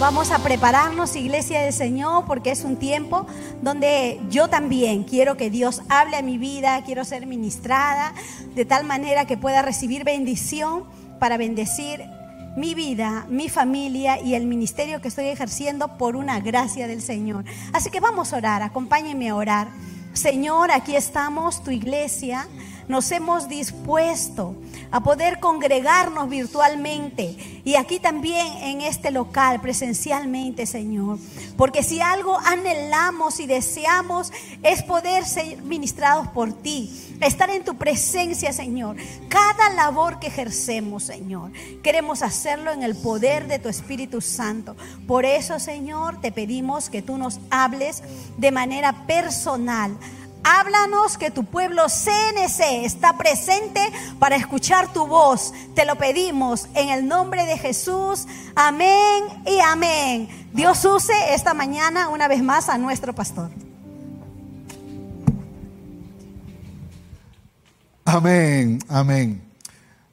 Vamos a prepararnos, Iglesia del Señor, porque es un tiempo donde yo también quiero que Dios hable a mi vida, quiero ser ministrada de tal manera que pueda recibir bendición para bendecir mi vida, mi familia y el ministerio que estoy ejerciendo por una gracia del Señor. Así que vamos a orar, acompáñenme a orar. Señor, aquí estamos, tu iglesia, nos hemos dispuesto a poder congregarnos virtualmente y aquí también en este local presencialmente, Señor. Porque si algo anhelamos y deseamos es poder ser ministrados por ti, estar en tu presencia, Señor. Cada labor que ejercemos, Señor, queremos hacerlo en el poder de tu Espíritu Santo. Por eso, Señor, te pedimos que tú nos hables de manera personal Háblanos que tu pueblo CNC está presente para escuchar tu voz. Te lo pedimos en el nombre de Jesús. Amén y amén. Dios use esta mañana una vez más a nuestro pastor. Amén, amén.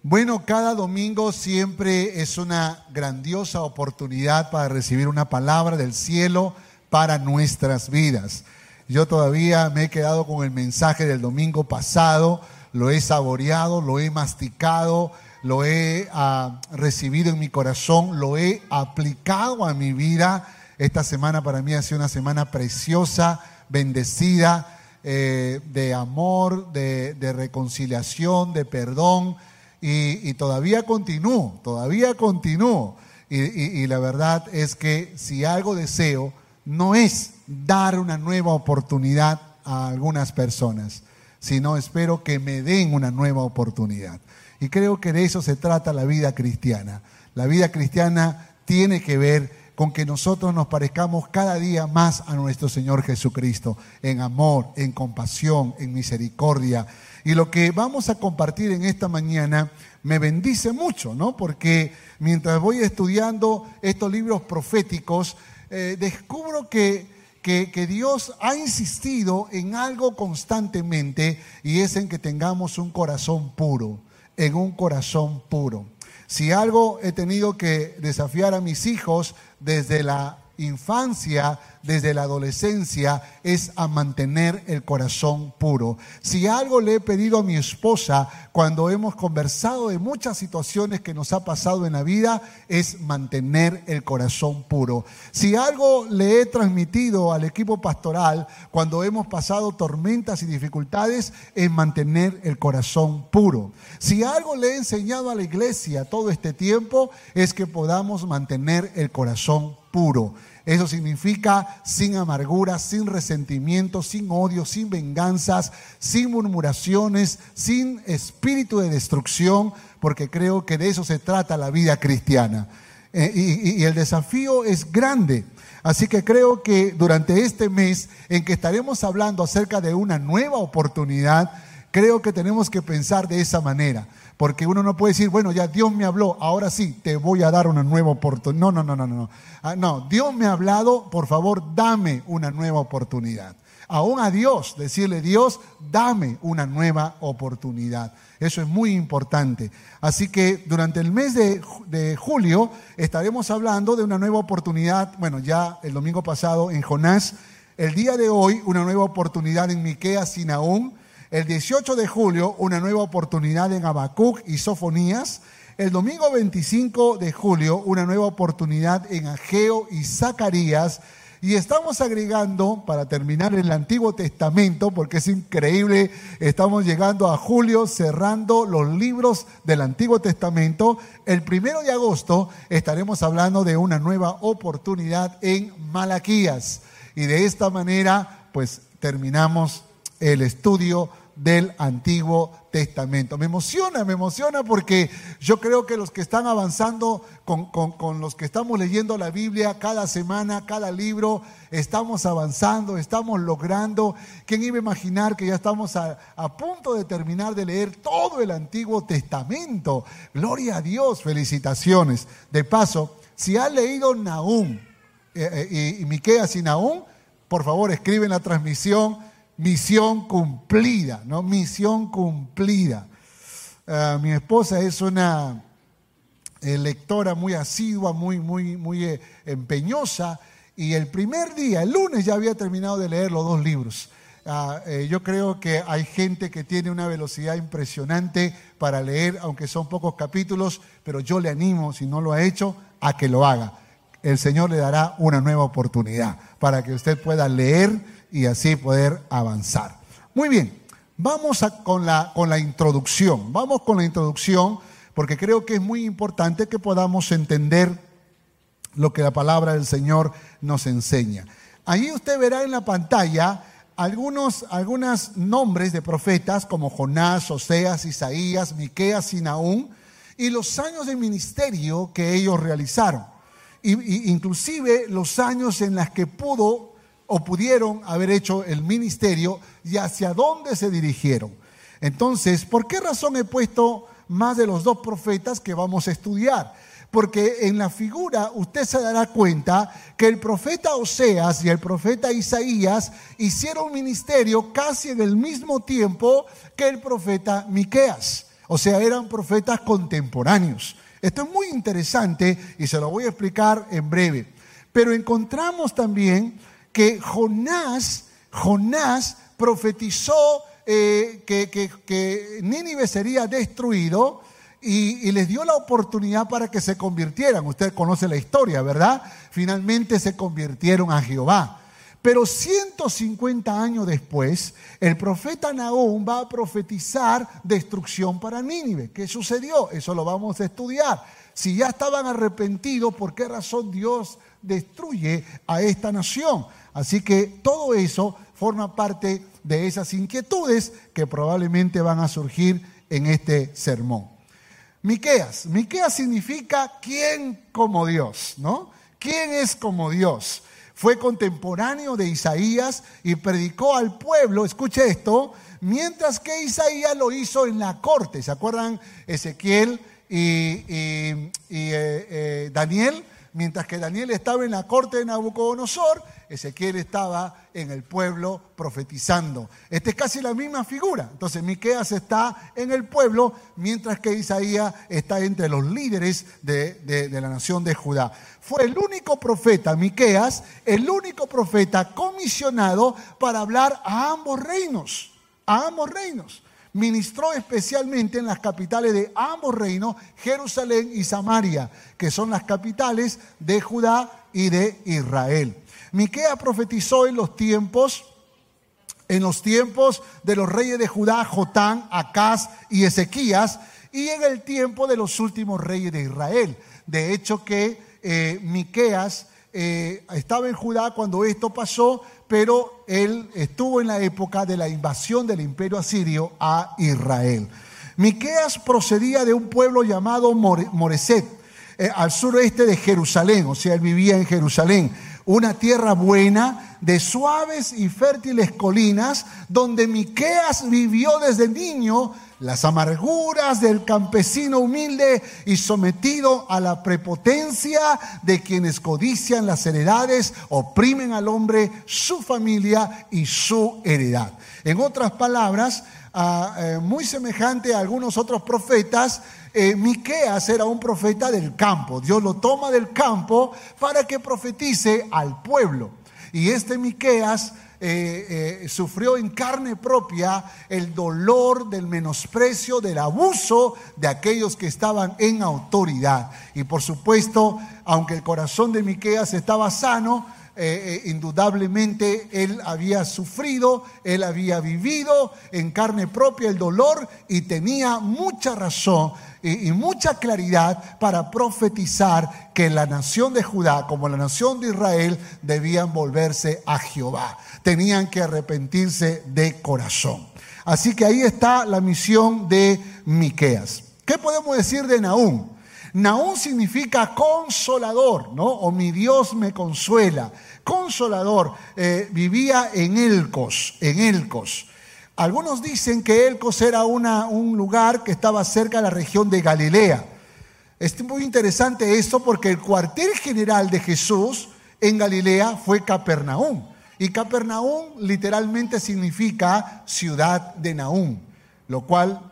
Bueno, cada domingo siempre es una grandiosa oportunidad para recibir una palabra del cielo para nuestras vidas. Yo todavía me he quedado con el mensaje del domingo pasado, lo he saboreado, lo he masticado, lo he ah, recibido en mi corazón, lo he aplicado a mi vida. Esta semana para mí ha sido una semana preciosa, bendecida, eh, de amor, de, reconciliación, de perdón. Y, todavía continúo, todavía continúo. y la verdad es que si algo deseo, no es dar una nueva oportunidad a algunas personas, sino espero que me den una nueva oportunidad. Y creo que de eso se trata la vida cristiana. La vida cristiana tiene que ver con que nosotros nos parezcamos cada día más a nuestro Señor Jesucristo, en amor, en compasión, en misericordia. Y lo que vamos a compartir en esta mañana me bendice mucho, ¿no? Porque mientras voy estudiando estos libros proféticos, eh, descubro que, que, Dios ha insistido en algo constantemente y es en que tengamos un corazón puro, en un corazón puro. Si algo he tenido que desafiar a mis hijos desde la infancia, desde la adolescencia, es a mantener el corazón puro. Si algo le he pedido a mi esposa cuando hemos conversado de muchas situaciones que nos ha pasado en la vida, es mantener el corazón puro. Si algo le he transmitido al equipo pastoral cuando hemos pasado tormentas y dificultades, es mantener el corazón puro. Si algo le he enseñado a la iglesia todo este tiempo, es que podamos mantener el corazón puro. Eso significa sin amargura, sin resentimiento, sin odio, sin venganzas, sin murmuraciones, sin espíritu de destrucción, porque creo que de eso se trata la vida cristiana. Eh, y, y el desafío es grande. Así que creo que durante este mes en que estaremos hablando acerca de una nueva oportunidad, creo que tenemos que pensar de esa manera. Porque uno no puede decir, bueno, ya Dios me habló, ahora sí, te voy a dar una nueva oportunidad. No, no, no, no, no. Ah, no, Dios me ha hablado, por favor, dame una nueva oportunidad. Aún a Dios, decirle, Dios, dame una nueva oportunidad. Eso es muy importante. Así que durante el mes de, de, julio estaremos hablando de una nueva oportunidad. Bueno, ya el domingo pasado en Jonás, el día de hoy, una nueva oportunidad en Miqueas, Sinaún el 18 de julio, una nueva oportunidad en Habacuc y Sofonías. El domingo 25 de julio, una nueva oportunidad en Ageo y Zacarías. Y estamos agregando, para terminar el Antiguo Testamento, porque es increíble, estamos llegando a julio cerrando los libros del Antiguo Testamento. El primero de agosto estaremos hablando de una nueva oportunidad en Malaquías. Y de esta manera, pues terminamos el estudio del Antiguo Testamento. Me emociona, me emociona porque yo creo que los que están avanzando con, los que estamos leyendo la Biblia cada semana, cada libro, estamos avanzando, estamos logrando. ¿Quién iba a imaginar que ya estamos a, punto de terminar de leer todo el Antiguo Testamento? Gloria a Dios, felicitaciones. De paso, si ha leído Nahum eh, eh, y, Miqueas y Nahum, por favor escribe en la transmisión misión cumplida, ¿no? Misión cumplida. Ah, mi esposa es una eh, lectora muy asidua, muy, muy, muy eh, empeñosa, y el primer día, el lunes, ya había terminado de leer los dos libros. Ah, eh, yo creo que hay gente que tiene una velocidad impresionante para leer, aunque son pocos capítulos, pero yo le animo, si no lo ha hecho, a que lo haga. El Señor le dará una nueva oportunidad para que usted pueda leer y así poder avanzar. Muy bien, vamos con, la, con la introducción. Vamos con la introducción porque creo que es muy importante que podamos entender lo que la palabra del Señor nos enseña. Ahí usted verá en la pantalla algunos algunos nombres de profetas como Jonás, Oseas, Isaías, Miqueas y Naúm y los años de ministerio que ellos realizaron. Y, inclusive los años en los que pudo o pudieron haber hecho el ministerio y hacia dónde se dirigieron. Entonces, ¿por qué razón he puesto más de los dos profetas que vamos a estudiar? Porque en la figura usted se dará cuenta que el profeta Oseas y el profeta Isaías hicieron ministerio casi en el mismo tiempo que el profeta Miqueas. O sea, eran profetas contemporáneos. Esto es muy interesante y se lo voy a explicar en breve. Pero encontramos también que Jonás, Jonás profetizó eh, que, Nínive sería destruido y, les dio la oportunidad para que se convirtieran. Usted conoce la historia, ¿verdad? Finalmente se convirtieron a Jehová. Pero 150 años después, el profeta Nahum va a profetizar destrucción para Nínive. ¿Qué sucedió? Eso lo vamos a estudiar. Si ya estaban arrepentidos, ¿por qué razón Dios destruye a esta nación? Así que todo eso forma parte de esas inquietudes que probablemente van a surgir en este sermón. Miqueas, Miqueas significa quién como Dios, ¿no? ¿Quién es como Dios? Fue contemporáneo de Isaías y predicó al pueblo, escuche esto, mientras que Isaías lo hizo en la corte. ¿Se acuerdan Ezequiel y, eh, eh, Daniel? Mientras que Daniel estaba en la corte de Nabucodonosor, Ezequiel estaba en el pueblo profetizando. Esta es casi la misma figura. Entonces Miqueas está en el pueblo, mientras que Isaías está entre los líderes de, la nación de Judá. Fue el único profeta, Miqueas, el único profeta comisionado para hablar a ambos reinos, a ambos reinos ministró especialmente en las capitales de ambos reinos, Jerusalén y Samaria, que son las capitales de Judá y de Israel. Miquea profetizó en los tiempos en los tiempos de los reyes de Judá, Jotán, Acaz y Ezequías, y en el tiempo de los últimos reyes de Israel. De hecho que eh, Miqueas eh, estaba en Judá cuando esto pasó, pero él estuvo en la época de la invasión del imperio asirio a Israel. Miqueas procedía de un pueblo llamado Moreset, eh, al suroeste de Jerusalén, o sea, él vivía en Jerusalén, una tierra buena de suaves y fértiles colinas, donde Miqueas vivió desde niño las amarguras del campesino humilde y sometido a la prepotencia de quienes codician las heredades, oprimen al hombre, su familia y su heredad. En otras palabras, eh, muy semejante a algunos otros profetas, eh, Miqueas era un profeta del campo. Dios lo toma del campo para que profetice al pueblo. Y este Miqueas eh, eh, sufrió en carne propia el dolor del menosprecio, del abuso de aquellos que estaban en autoridad. Y por supuesto, aunque el corazón de Miqueas estaba sano, eh, eh, indudablemente él había sufrido, él había vivido en carne propia el dolor y tenía mucha razón y, mucha claridad para profetizar que la nación de Judá, como la nación de Israel, debían volverse a Jehová. Tenían que arrepentirse de corazón. Así que ahí está la misión de Miqueas. ¿Qué podemos decir de Nahum? Nahum significa consolador, ¿no? O mi Dios me consuela. Consolador. Eh, vivía en Elcos, en Elcos. Algunos dicen que Elcos era un lugar que estaba cerca de la región de Galilea. Es muy interesante esto porque el cuartel general de Jesús en Galilea fue Capernaum. Y Capernaum literalmente significa ciudad de Nahum, lo cual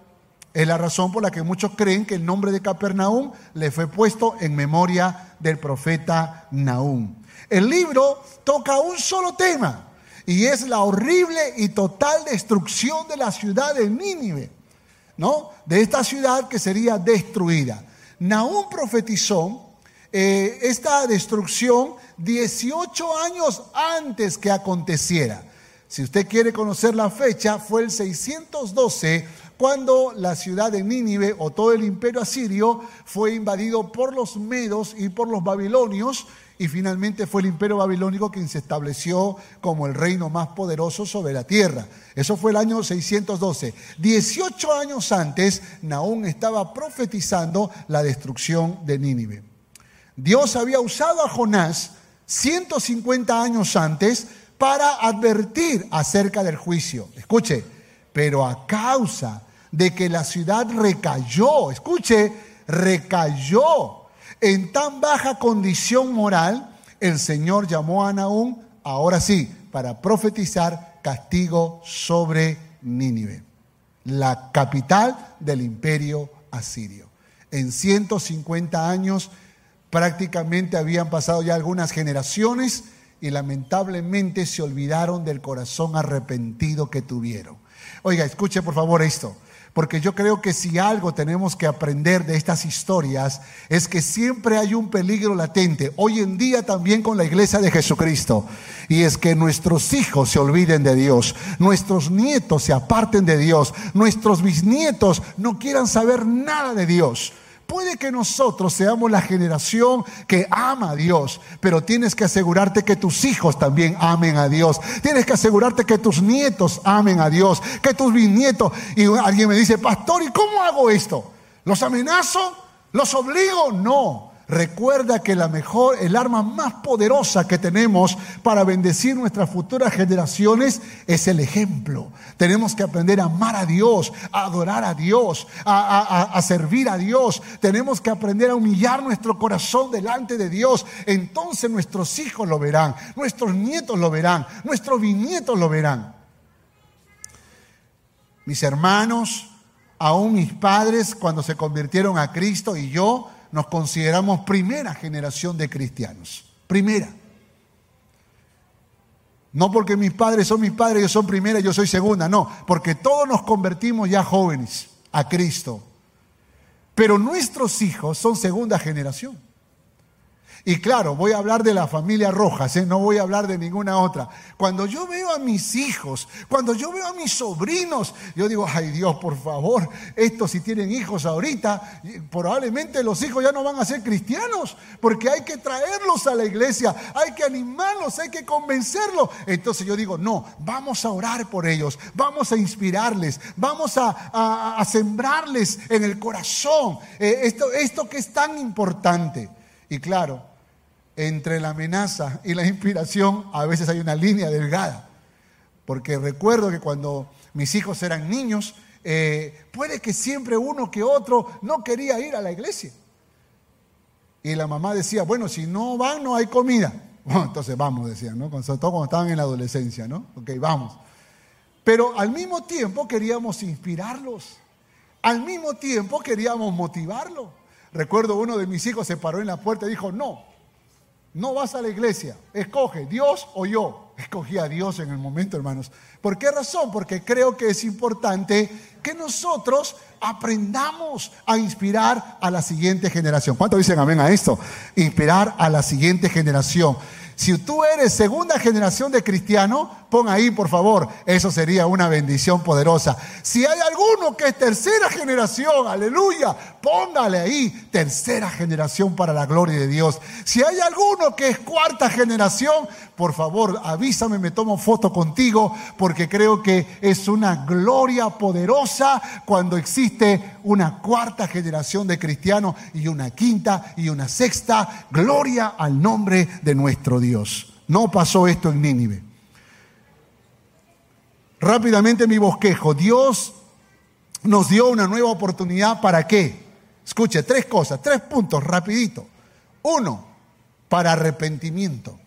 es la razón por la que muchos creen que el nombre de Capernaum le fue puesto en memoria del profeta Nahum. El libro toca un solo tema y es la horrible y total destrucción de la ciudad de Nínive, ¿no? De esta ciudad que sería destruida. Nahum profetizó eh, esta destrucción 18 años antes que aconteciera. Si usted quiere conocer la fecha, fue el 612 cuando la ciudad de Nínive o todo el imperio asirio fue invadido por los medos y por los babilonios y finalmente fue el imperio babilónico quien se estableció como el reino más poderoso sobre la tierra. Eso fue el año 612. 18 años antes, Nahum estaba profetizando la destrucción de Nínive. Dios había usado a Jonás 150 años antes para advertir acerca del juicio. Escuche, pero a causa de que la ciudad recayó, escuche, recayó en tan baja condición moral, el Señor llamó a Naúm, ahora sí, para profetizar castigo sobre Nínive, la capital del imperio asirio. En 150 años prácticamente habían pasado ya algunas generaciones y lamentablemente se olvidaron del corazón arrepentido que tuvieron. Oiga, escuche por favor esto porque yo creo que si algo tenemos que aprender de estas historias es que siempre hay un peligro latente, hoy en día también con la iglesia de Jesucristo, y es que nuestros hijos se olviden de Dios, nuestros nietos se aparten de Dios, nuestros bisnietos no quieran saber nada de Dios. Puede que nosotros seamos la generación que ama a Dios, pero tienes que asegurarte que tus hijos también amen a Dios. Tienes que asegurarte que tus nietos amen a Dios, que tus bisnietos. Y alguien me dice, pastor, ¿y cómo hago esto? ¿Los amenazo? ¿Los obligo? No. Recuerda que la mejor, el arma más poderosa que tenemos para bendecir nuestras futuras generaciones es el ejemplo. Tenemos que aprender a amar a Dios, a adorar a Dios, a, a, servir a Dios. Tenemos que aprender a humillar nuestro corazón delante de Dios. Entonces nuestros hijos lo verán, nuestros nietos lo verán, nuestros bisnietos lo verán. Mis hermanos, aún mis padres, cuando se convirtieron a Cristo y yo, nos consideramos primera generación de cristianos. Primera. No porque mis padres son mis padres, yo soy primera, yo soy segunda, no, porque todos nos convertimos ya jóvenes a Cristo. Pero nuestros hijos son segunda generación. Y claro, voy a hablar de la familia Rojas, ¿eh? no voy a hablar de ninguna otra. Cuando yo veo a mis hijos, cuando yo veo a mis sobrinos, yo digo, ay Dios, por favor, estos si tienen hijos ahorita, probablemente los hijos ya no van a ser cristianos, porque hay que traerlos a la iglesia, hay que animarlos, hay que convencerlos. Entonces yo digo, no, vamos a orar por ellos, vamos a inspirarles, vamos a, sembrarles en el corazón eh, esto, esto que es tan importante. Y claro, entre la amenaza y la inspiración a veces hay una línea delgada. Porque recuerdo que cuando mis hijos eran niños, eh, puede que siempre uno que otro no quería ir a la iglesia. Y la mamá decía, bueno, si no van, no hay comida. Entonces vamos, decían, ¿no? Sobre todo cuando estaban en la adolescencia, ¿no? Ok, vamos. Pero al mismo tiempo queríamos inspirarlos. Al mismo tiempo queríamos motivarlos. Recuerdo uno de mis hijos se paró en la puerta y dijo, no, no vas a la iglesia, escoge Dios o yo. Escogí a Dios en el momento, hermanos. ¿Por qué razón? Porque creo que es importante que nosotros aprendamos a inspirar a la siguiente generación. ¿Cuánto dicen amén a esto? Inspirar a la siguiente generación. Si tú eres segunda generación de cristiano, pon ahí por favor, eso sería una bendición poderosa. Si hay alguno que es tercera generación, aleluya, póngale ahí tercera generación para la gloria de Dios. Si hay alguno que es cuarta generación, por favor avísame, me tomo foto contigo, porque creo que es una gloria poderosa cuando existe una cuarta generación de cristianos y una quinta y una sexta. Gloria al nombre de nuestro Dios. No pasó esto en Nínive. Rápidamente mi bosquejo. Dios nos dio una nueva oportunidad para qué? Escuche, tres cosas, tres puntos, rapidito. Uno, para arrepentimiento.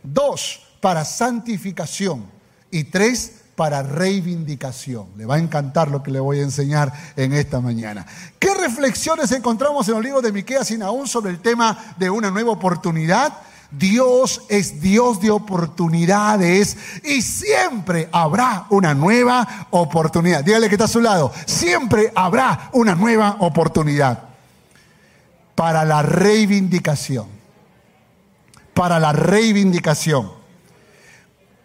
Dos, para santificación. Y tres, para reivindicación. Le va a encantar lo que le voy a enseñar en esta mañana. ¿Qué reflexiones encontramos en los libros de Miqueas y aún sobre el tema de una nueva oportunidad? Dios es Dios de oportunidades y siempre habrá una nueva oportunidad. Dígale que está a su lado. Siempre habrá una nueva oportunidad para la reivindicación. Para la reivindicación.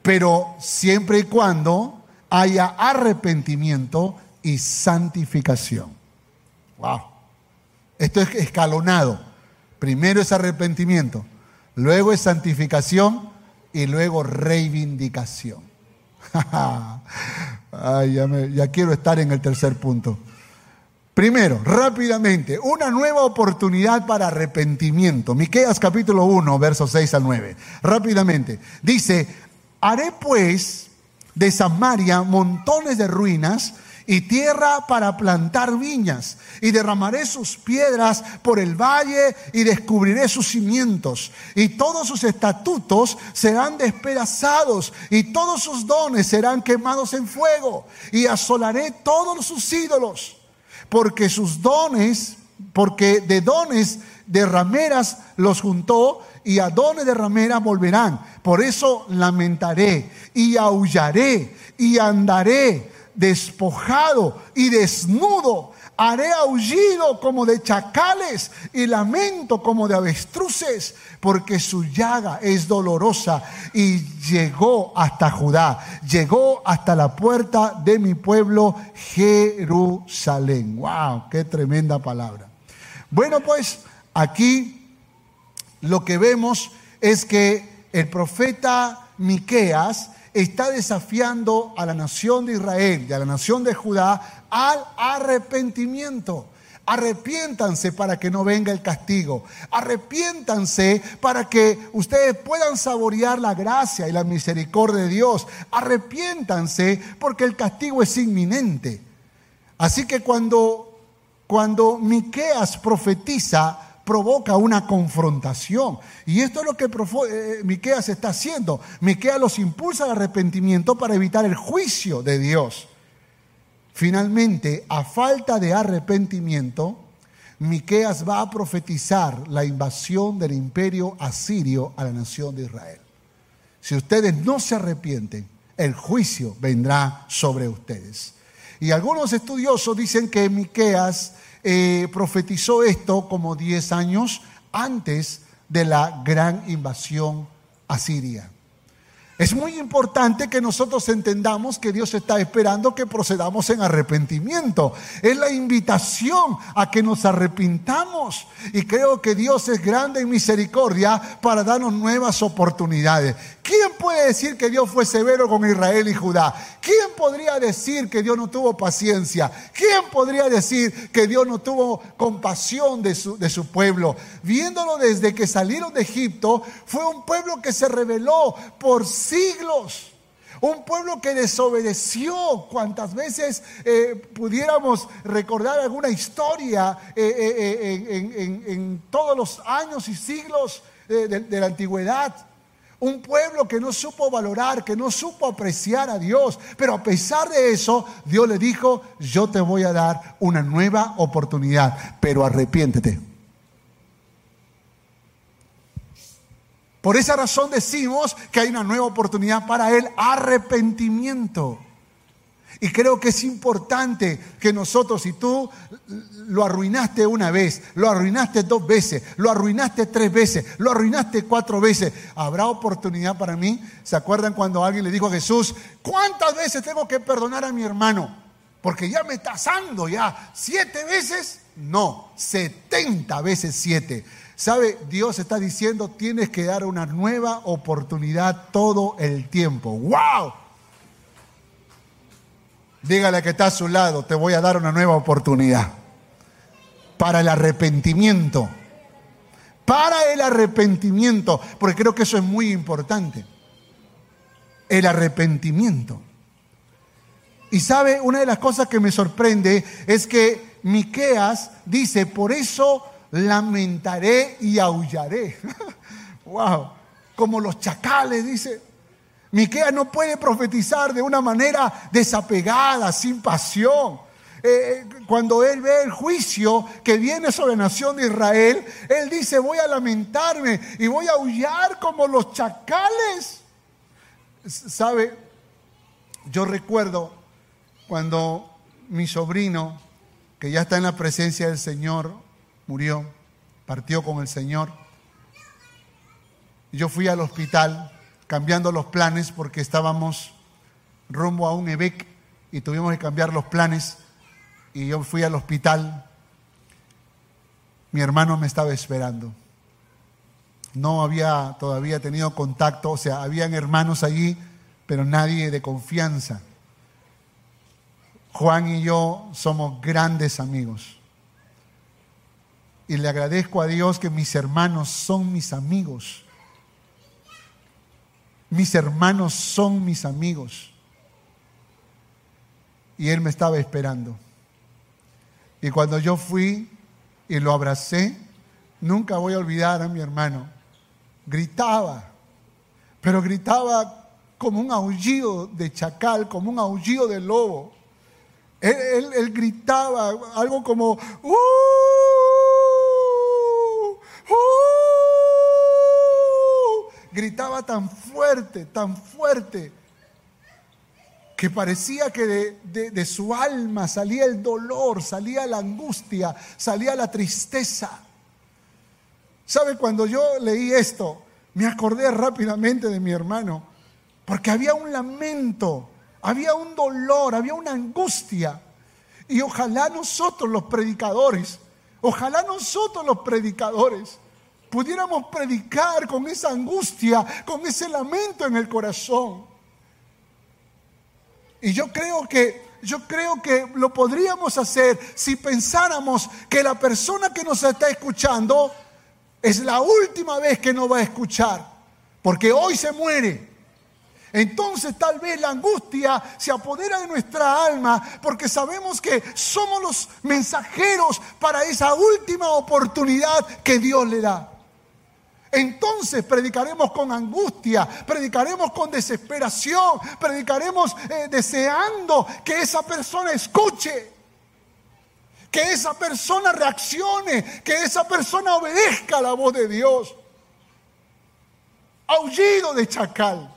Pero siempre y cuando haya arrepentimiento y santificación. Wow. Esto es escalonado. Primero es arrepentimiento luego es santificación y luego reivindicación. Ay, ya, ya quiero estar en el tercer punto. Primero, rápidamente, una nueva oportunidad para arrepentimiento. Miqueas capítulo 1, versos 6 al 9. Rápidamente. Dice, haré pues de Samaria montones de ruinas y tierra para plantar viñas, y derramaré sus piedras por el valle y descubriré sus cimientos, y todos sus estatutos serán despedazados, y todos sus dones serán quemados en fuego, y asolaré todos sus ídolos, porque sus dones, porque de dones de rameras los juntó, y a dones de rameras volverán. Por eso lamentaré y aullaré y andaré despojado y desnudo. Haré aullido como de chacales y lamento como de avestruces, porque su llaga es dolorosa y llegó hasta Judá, llegó hasta la puerta de mi pueblo Jerusalén. ¡Wow! ¡Qué tremenda palabra! Bueno, pues aquí lo que vemos es que el profeta Miqueas está desafiando a la nación de Israel y a la nación de Judá al arrepentimiento. Arrepiéntanse para que no venga el castigo. Arrepiéntanse para que ustedes puedan saborear la gracia y la misericordia de Dios. Arrepiéntanse porque el castigo es inminente. Así que cuando, cuando Miqueas profetiza, provoca una confrontación. Y esto es lo que eh, Miqueas está haciendo. Miqueas los impulsa al arrepentimiento para evitar el juicio de Dios. Finalmente, a falta de arrepentimiento, Miqueas va a profetizar la invasión del imperio asirio a la nación de Israel. Si ustedes no se arrepienten, el juicio vendrá sobre ustedes. Y algunos estudiosos dicen que Miqueas eh, profetizó esto como 10 años antes de la gran invasión a Siria. Es muy importante que nosotros entendamos que Dios está esperando que procedamos en arrepentimiento. Es la invitación a que nos arrepintamos. Y creo que Dios es grande en misericordia para darnos nuevas oportunidades. ¿Quién puede decir que Dios fue severo con Israel y Judá? ¿Quién podría decir que Dios no tuvo paciencia? ¿Quién podría decir que Dios no tuvo compasión de su, de su pueblo? Viéndolo desde que salieron de Egipto, fue un pueblo que se rebeló por siglos. Un pueblo que desobedeció. Cuantas veces eh, pudiéramos recordar alguna historia eh, eh, en, todos los años y siglos de la antigüedad. Un pueblo que no supo valorar, que no supo apreciar a Dios. Pero a pesar de eso, Dios le dijo, yo te voy a dar una nueva oportunidad, pero arrepiéntete. Por esa razón decimos que hay una nueva oportunidad para el arrepentimiento. Y creo que es importante que nosotros, si tú lo arruinaste una vez, lo arruinaste dos veces, lo arruinaste tres veces, lo arruinaste cuatro veces, ¿habrá oportunidad para mí? ¿Se acuerdan cuando alguien le dijo a Jesús, ¿cuántas veces tengo que perdonar a mi hermano? Porque ya me está asando ya. ¿Siete veces? No, setenta veces siete. ¿Sabe? Dios está diciendo, tienes que dar una nueva oportunidad todo el tiempo. ¡Wow! Dígale que está a su lado, te voy a dar una nueva oportunidad para el arrepentimiento. Para el arrepentimiento, porque creo que eso es muy importante. El arrepentimiento. Y sabe, una de las cosas que me sorprende es que Miqueas dice, "Por eso lamentaré y aullaré." wow, como los chacales dice, Miqueas no puede profetizar de una manera desapegada, sin pasión. Eh, eh, cuando él ve el juicio que viene sobre la nación de Israel, él dice, voy a lamentarme y voy a aullar como los chacales. ¿Sabe? Yo recuerdo cuando mi sobrino, que ya está en la presencia del Señor, murió, partió con el Señor. Yo fui al hospital cambiando los planes porque estábamos rumbo a un EBEC y tuvimos que cambiar los planes y yo fui al hospital. Mi hermano me estaba esperando. No había todavía tenido contacto, o sea, habían hermanos allí, pero nadie de confianza. Juan y yo somos grandes amigos. Y le agradezco a Dios que mis hermanos son mis amigos. Mis hermanos son mis amigos. Y él me estaba esperando. Y cuando yo fui y lo abracé, nunca voy a olvidar a mi hermano. Gritaba, pero gritaba como un aullido de chacal, como un aullido de lobo. Él, gritaba algo como, ¡Uh! Gritaba tan fuerte, tan fuerte, que parecía que de, su alma salía el dolor, salía la angustia, salía la tristeza. ¿Sabe? Cuando yo leí esto, me acordé rápidamente de mi hermano, porque había un lamento, había un dolor, había una angustia. Y ojalá nosotros los predicadores, ojalá nosotros los predicadores, pudiéramos predicar con esa angustia, con ese lamento en el corazón. Y yo creo que yo creo que lo podríamos hacer si pensáramos que la persona que nos está escuchando es la última vez que nos va a escuchar, porque hoy se muere. Entonces tal vez la angustia se apodera de nuestra alma porque sabemos que somos los mensajeros para esa última oportunidad que Dios le da entonces predicaremos con angustia, predicaremos con desesperación, predicaremos eh, deseando que esa persona escuche, que esa persona reaccione, que esa persona obedezca a la voz de Dios. Aullido de chacal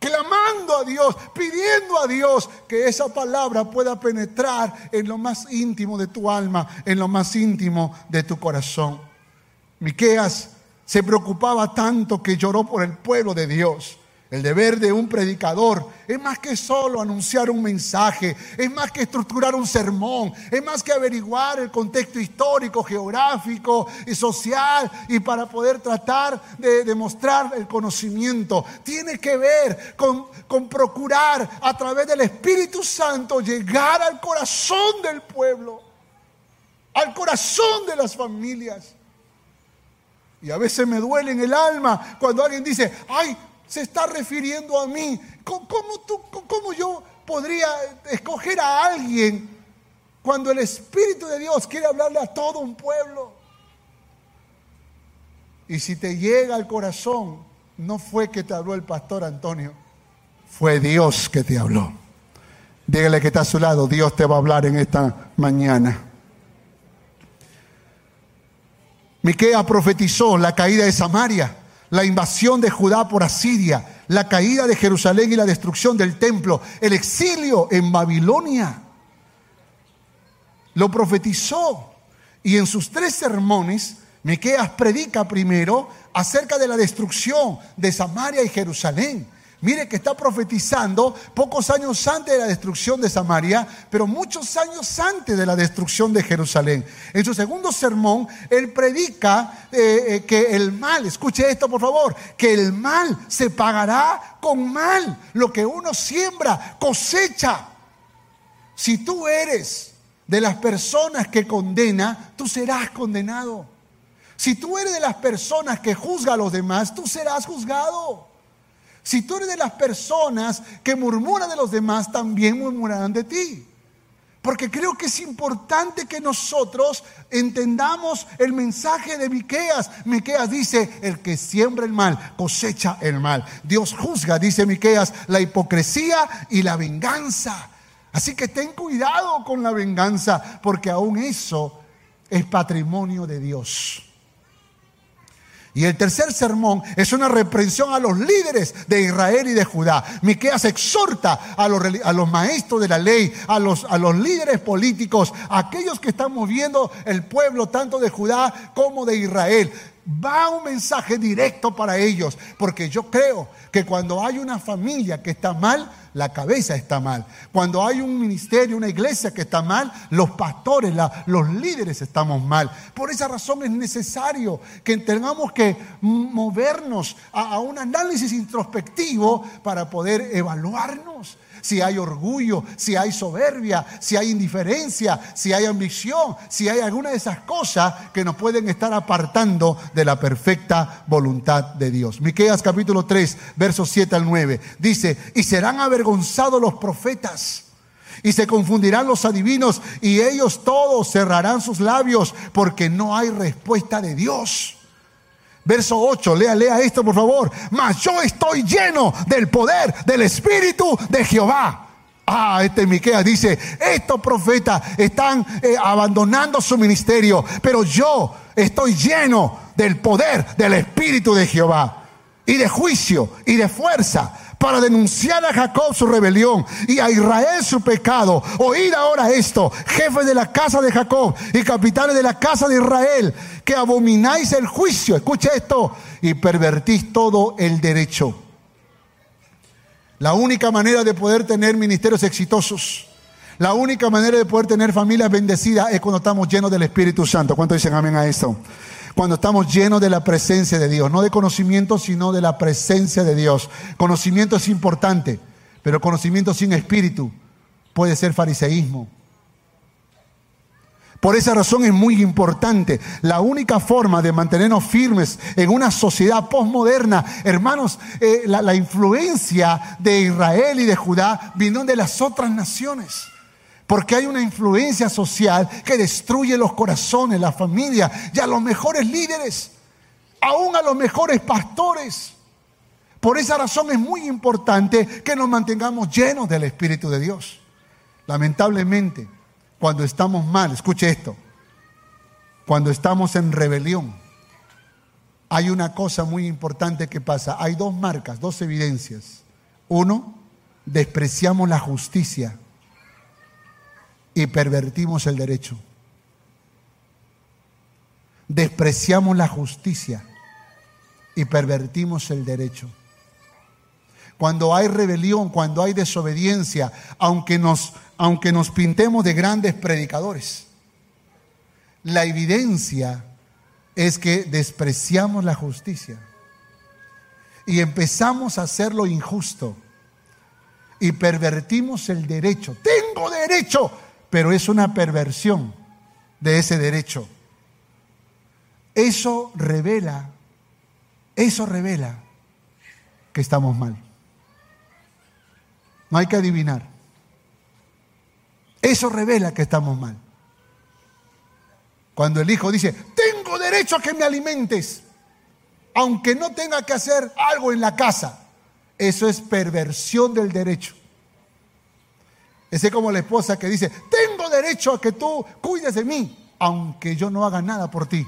clamando a Dios, pidiendo a Dios que esa palabra pueda penetrar en lo más íntimo de tu alma, en lo más íntimo de tu corazón. Miqueas se preocupaba tanto que lloró por el pueblo de Dios. El deber de un predicador es más que solo anunciar un mensaje, es más que estructurar un sermón, es más que averiguar el contexto histórico, geográfico y social y para poder tratar de demostrar el conocimiento. Tiene que ver con, con procurar a través del Espíritu Santo llegar al corazón del pueblo, al corazón de las familias. Y a veces me duele en el alma cuando alguien dice, ay, se está refiriendo a mí. ¿Cómo, tú, cómo yo podría escoger a alguien cuando el Espíritu de Dios quiere hablarle a todo un pueblo? Y si te llega al corazón, no fue que te habló el pastor Antonio, fue Dios que te habló. Dígale que está a su lado, Dios te va a hablar en esta mañana. Miquea profetizó la caída de Samaria, la invasión de Judá por Asiria, la caída de Jerusalén y la destrucción del templo, el exilio en Babilonia. Lo profetizó y en sus tres sermones Miqueas predica primero acerca de la destrucción de Samaria y Jerusalén. Mire que está profetizando pocos años antes de la destrucción de Samaria, pero muchos años antes de la destrucción de Jerusalén. En su segundo sermón, él predica eh, eh, que el mal, escuche esto por favor, que el mal se pagará con mal. Lo que uno siembra, cosecha. Si tú eres de las personas que condena, tú serás condenado. Si tú eres de las personas que juzga a los demás, tú serás juzgado. Si tú eres de las personas que murmuran de los demás, también murmurarán de ti. Porque creo que es importante que nosotros entendamos el mensaje de Miqueas. Miqueas dice, el que siembra el mal cosecha el mal. Dios juzga, dice Miqueas, la hipocresía y la venganza. Así que ten cuidado con la venganza, porque aún eso es patrimonio de Dios. Y el tercer sermón es una reprensión a los líderes de Israel y de Judá. Miqueas exhorta a los, maestros de la ley, a los, a los líderes políticos, a aquellos que están moviendo el pueblo tanto de Judá como de Israel. Va un mensaje directo para ellos, porque yo creo que cuando hay una familia que está mal, la cabeza está mal. Cuando hay un ministerio, una iglesia que está mal, los pastores, los líderes estamos mal. Por esa razón es necesario que tengamos que movernos a un análisis introspectivo para poder evaluarnos si hay orgullo, si hay soberbia, si hay indiferencia, si hay ambición, si hay alguna de esas cosas que nos pueden estar apartando de la perfecta voluntad de Dios. Miqueas capítulo 3, versos 7 al 9 dice, "Y serán avergonzados los profetas." Y se confundirán los adivinos y ellos todos cerrarán sus labios porque no hay respuesta de Dios. Verso 8, lea, lea esto por favor. Mas yo estoy lleno del poder del Espíritu de Jehová. Ah, este Miqueas dice, estos profetas están eh, abandonando su ministerio, pero yo estoy lleno del poder del Espíritu de Jehová y de juicio y de fuerza para denunciar a Jacob su rebelión y a Israel su pecado. Oíd ahora esto, jefes de la casa de Jacob y capitanes de la casa de Israel, que abomináis el juicio, escucha esto, y pervertís todo el derecho. La única manera de poder tener ministerios exitosos, la única manera de poder tener familias bendecidas es cuando estamos llenos del Espíritu Santo. ¿Cuánto dicen amén a esto? Cuando estamos llenos de la presencia de Dios, no de conocimiento, sino de la presencia de Dios. Conocimiento es importante, pero conocimiento sin espíritu puede ser fariseísmo. Por esa razón es muy importante. La única forma de mantenernos firmes en una sociedad postmoderna, hermanos, eh, la, la influencia de Israel y de Judá vino de las otras naciones. Porque hay una influencia social que destruye los corazones, la familia y a los mejores líderes, aún a los mejores pastores. Por esa razón es muy importante que nos mantengamos llenos del Espíritu de Dios. Lamentablemente, cuando estamos mal, escuche esto, cuando estamos en rebelión, hay una cosa muy importante que pasa. Hay dos marcas, dos evidencias. Uno, despreciamos la justicia y pervertimos el derecho. Despreciamos la justicia y pervertimos el derecho. Cuando hay rebelión, cuando hay desobediencia, aunque nos, aunque nos pintemos de grandes predicadores, la evidencia es que despreciamos la justicia y empezamos a hacer lo injusto y pervertimos el derecho. Tengo derecho pero es una perversión de ese derecho. Eso revela, eso revela que estamos mal. No hay que adivinar. Eso revela que estamos mal. Cuando el hijo dice, tengo derecho a que me alimentes, aunque no tenga que hacer algo en la casa, eso es perversión del derecho. Ese como la esposa que dice, tengo derecho a que tú cuides de mí, aunque yo no haga nada por ti.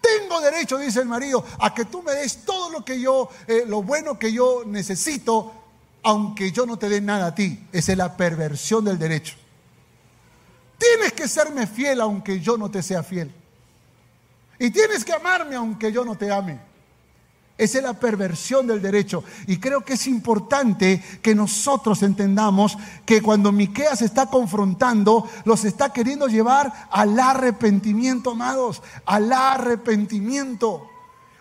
Tengo tengo derecho, dice el marido, a que tú me des todo lo que yo, eh, lo bueno que yo necesito, aunque yo no te dé nada a ti. Esa es la perversión del derecho. Tienes que serme fiel aunque yo no te sea fiel. Y tienes que amarme aunque yo no te ame. Esa es la perversión del derecho. Y creo que es importante que nosotros entendamos que cuando Miqueas está confrontando, los está queriendo llevar al arrepentimiento, amados, al arrepentimiento.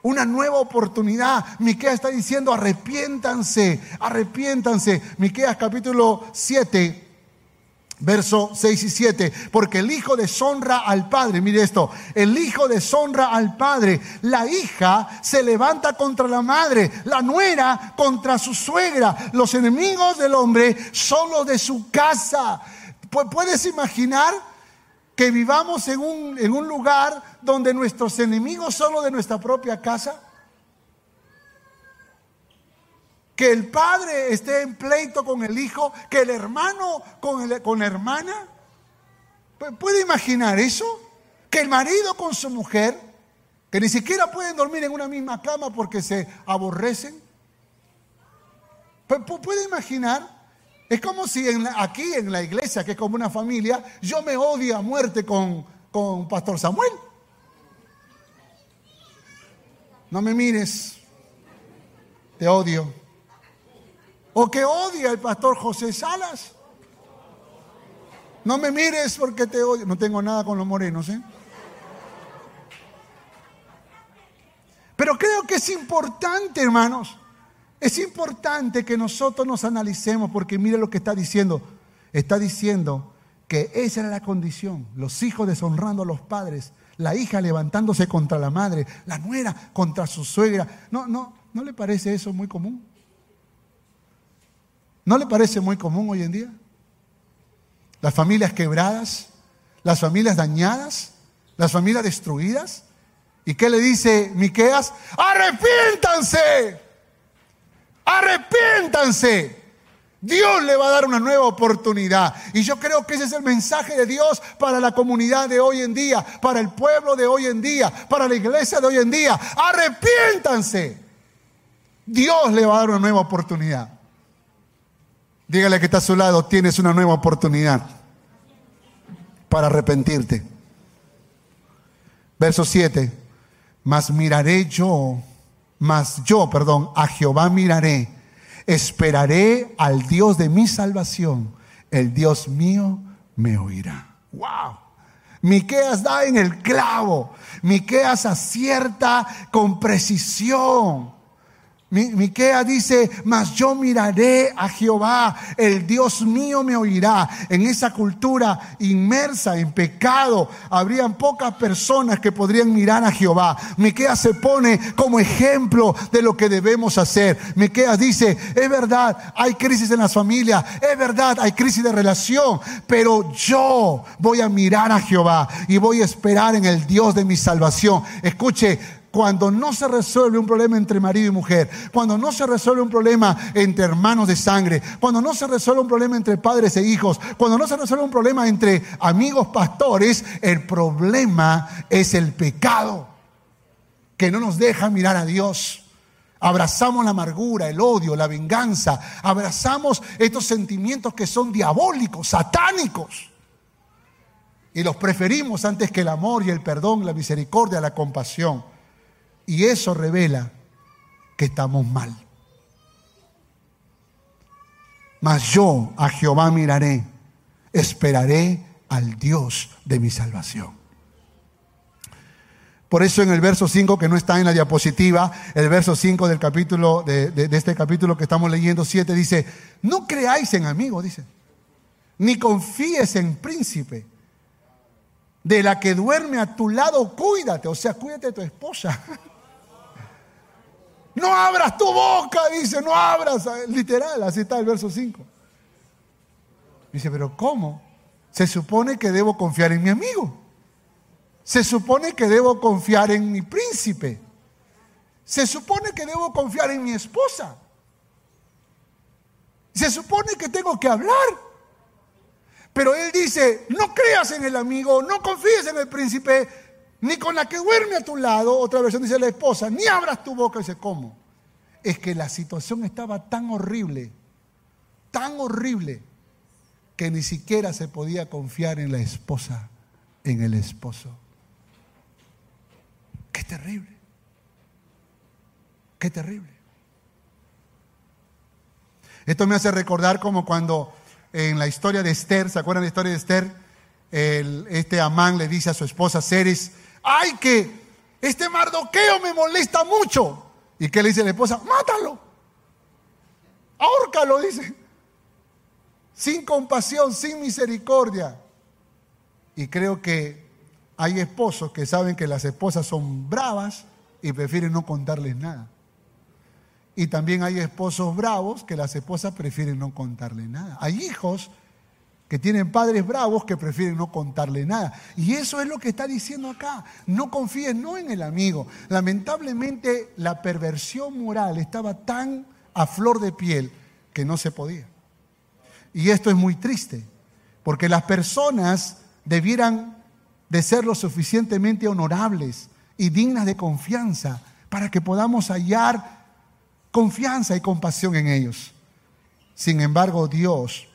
Una nueva oportunidad. Miqueas está diciendo, arrepiéntanse, arrepiéntanse. Miqueas capítulo 7, Verso 6 y 7, porque el hijo deshonra al padre, mire esto, el hijo deshonra al padre, la hija se levanta contra la madre, la nuera contra su suegra, los enemigos del hombre son los de su casa. ¿Puedes imaginar que vivamos en un, en un lugar donde nuestros enemigos son los de nuestra propia casa? Que el padre esté en pleito con el hijo, que el hermano con, con la hermana. ¿Puede imaginar eso? Que el marido con su mujer, que ni siquiera pueden dormir en una misma cama porque se aborrecen. ¿Puede imaginar? Es como si aquí en la iglesia, que es como una familia, yo me odio a muerte con, con Pastor Samuel. No me mires, te odio. ¿O que odia el pastor José Salas? No me mires porque te odio. No tengo nada con los morenos, ¿eh? Pero creo que es importante, hermanos. Es importante que nosotros nos analicemos porque mire lo que está diciendo. Está diciendo que esa era la condición. Los hijos deshonrando a los padres, la hija levantándose contra la madre, la nuera contra su suegra. No, no, ¿no le parece eso muy común? ¿No le parece muy común hoy en día? Las familias quebradas, las familias dañadas, las familias destruidas. ¿Y qué le dice Miqueas? Arrepiéntanse. Arrepiéntanse. Dios le va a dar una nueva oportunidad. Y yo creo que ese es el mensaje de Dios para la comunidad de hoy en día, para el pueblo de hoy en día, para la iglesia de hoy en día. Arrepiéntanse. Dios le va a dar una nueva oportunidad. Dígale que está a su lado, tienes una nueva oportunidad para arrepentirte. Verso 7, mas miraré yo, mas yo, perdón, a Jehová miraré, esperaré al Dios de mi salvación, el Dios mío me oirá. ¡Wow! Miqueas da en el clavo. Miqueas acierta con precisión. Miquea dice, mas yo miraré a Jehová, el Dios mío me oirá. En esa cultura inmersa en pecado, habrían pocas personas que podrían mirar a Jehová. Miquea se pone como ejemplo de lo que debemos hacer. Miquea dice, es verdad, hay crisis en las familias, es verdad, hay crisis de relación, pero yo voy a mirar a Jehová y voy a esperar en el Dios de mi salvación. Escuche, cuando no se resuelve un problema entre marido y mujer, cuando no se resuelve un problema entre hermanos de sangre, cuando no se resuelve un problema entre padres e hijos, cuando no se resuelve un problema entre amigos pastores, el problema es el pecado que no nos deja mirar a Dios. Abrazamos la amargura, el odio, la venganza, abrazamos estos sentimientos que son diabólicos, satánicos. Y los preferimos antes que el amor y el perdón, la misericordia, la compasión. Y eso revela que estamos mal. Mas yo a Jehová miraré, esperaré al Dios de mi salvación. Por eso en el verso 5, que no está en la diapositiva, el verso 5 del capítulo, de, este capítulo que estamos leyendo, 7, dice, no creáis en amigo, dice, ni confíes en príncipe. De la que duerme a tu lado, cuídate, o sea, cuídate de tu esposa. No abras tu boca, dice, no abras. Literal, así está el verso 5. Dice, pero ¿cómo? Se supone que debo confiar en mi amigo. Se supone que debo confiar en mi príncipe. Se supone que debo confiar en mi esposa. Se supone que tengo que hablar. Pero él dice, no creas en el amigo, no confíes en el príncipe, ni con la que duerme a tu lado, otra versión dice la esposa, ni abras tu boca. Dice, ¿cómo? Es que la situación estaba tan horrible, tan horrible, que ni siquiera se podía confiar en la esposa, en el esposo. Qué terrible. Qué terrible. Esto me hace recordar como cuando en la historia de Esther, ¿se acuerdan de la historia de Esther? este Amán le dice a su esposa Ceres, ay que este Mardoqueo me molesta mucho. ¿Y qué le dice la esposa? Mátalo. Ahórcalo, dice. Sin compasión, sin misericordia. Y creo que hay esposos que saben que las esposas son bravas y prefieren no contarles nada. Y también hay esposos bravos que las esposas prefieren no contarle nada. Hay hijos que tienen padres bravos que prefieren no contarle nada. Y eso es lo que está diciendo acá. No confíes no en el amigo. Lamentablemente la perversión moral estaba tan a flor de piel que no se podía. Y esto es muy triste, porque las personas debieran de ser lo suficientemente honorables y dignas de confianza para que podamos hallar confianza y compasión en ellos. Sin embargo, Dios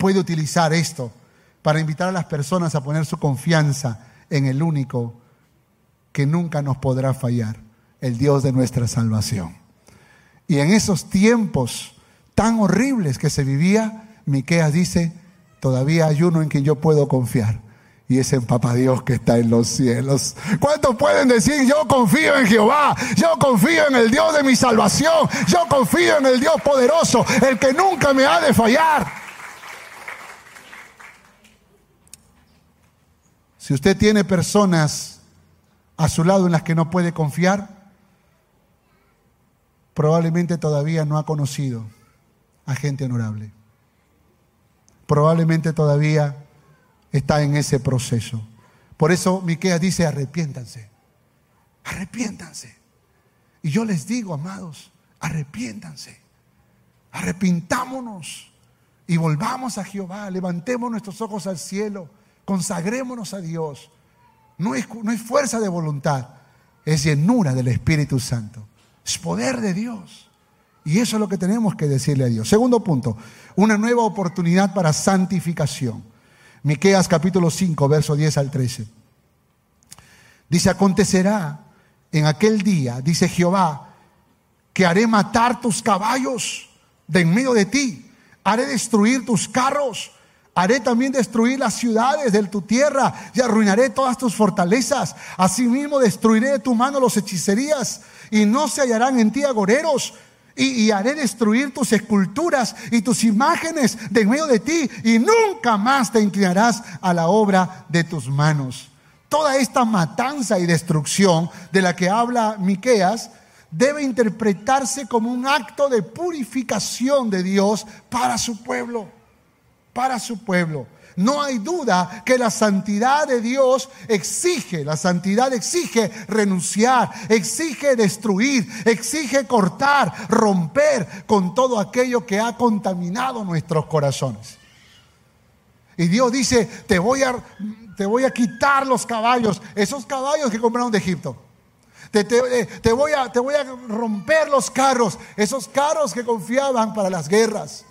puede utilizar esto para invitar a las personas a poner su confianza en el único que nunca nos podrá fallar, el Dios de nuestra salvación. Y en esos tiempos tan horribles que se vivía, Miqueas dice, todavía hay uno en quien yo puedo confiar y es en Papá Dios que está en los cielos. ¿Cuántos pueden decir, yo confío en Jehová, yo confío en el Dios de mi salvación, yo confío en el Dios poderoso, el que nunca me ha de fallar? Si usted tiene personas a su lado en las que no puede confiar, probablemente todavía no ha conocido a gente honorable. Probablemente todavía está en ese proceso. Por eso Miqueas dice, arrepiéntanse, arrepiéntanse. Y yo les digo, amados, arrepiéntanse, arrepintámonos y volvamos a Jehová, levantemos nuestros ojos al cielo, consagrémonos a Dios. No es, no es fuerza de voluntad, es llenura del Espíritu Santo, es poder de Dios. Y eso es lo que tenemos que decirle a Dios. Segundo punto, una nueva oportunidad para santificación. Miqueas capítulo 5, verso 10 al 13. Dice, acontecerá en aquel día, dice Jehová, que haré matar tus caballos de en medio de ti, haré destruir tus carros, haré también destruir las ciudades de tu tierra y arruinaré todas tus fortalezas. Asimismo destruiré de tu mano los hechicerías y no se hallarán en ti agoreros y, haré destruir tus esculturas y tus imágenes de medio de ti y nunca más te inclinarás a la obra de tus manos. Toda esta matanza y destrucción de la que habla Miqueas debe interpretarse como un acto de purificación de Dios para su pueblo, para su pueblo. No hay duda que la santidad de Dios exige, la santidad exige renunciar, exige destruir, exige cortar, romper con todo aquello que ha contaminado nuestros corazones. Y Dios dice, te voy a, te voy a quitar los caballos, esos caballos que compraron de Egipto. Te, te, voy a, te voy a romper los carros, esos carros que confiaban para las guerras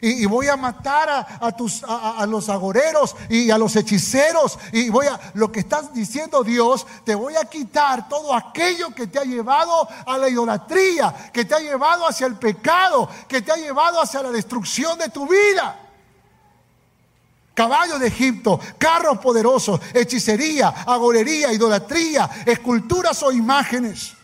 y, voy a matar a, tus, a, los agoreros y a los hechiceros. Y voy a, lo que estás diciendo Dios, te voy a quitar todo aquello que te ha llevado a la idolatría, que te ha llevado hacia el pecado, que te ha llevado hacia la destrucción de tu vida. Caballos de Egipto, carros poderosos, hechicería, agorería, idolatría, esculturas o imágenes.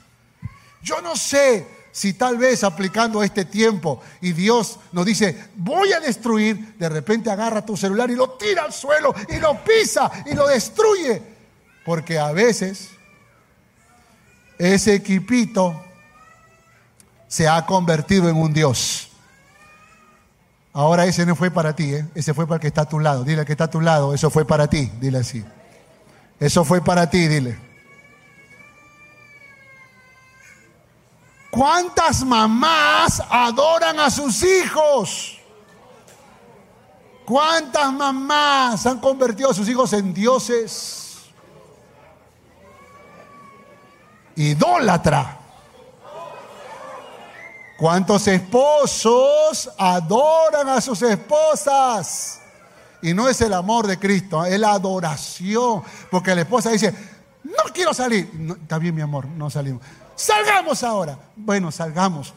Yo no sé si tal vez aplicando este tiempo y Dios nos dice, voy a destruir, de repente agarra tu celular y lo tira al suelo y lo pisa y lo destruye. Porque a veces ese equipito se ha convertido en un Dios. Ahora ese no fue para ti, ¿eh? ese fue para el que está a tu lado. Dile al que está a tu lado, eso fue para ti, dile así. Eso fue para ti, dile. ¿Cuántas mamás adoran a sus hijos? ¿Cuántas mamás han convertido a sus hijos en dioses? idólatra. ¿Cuántos esposos adoran a sus esposas? Y no es el amor de Cristo, es la adoración. Porque la esposa dice, no quiero salir. está bien, mi amor, no salimos. Salgamos ahora. Bueno, salgamos.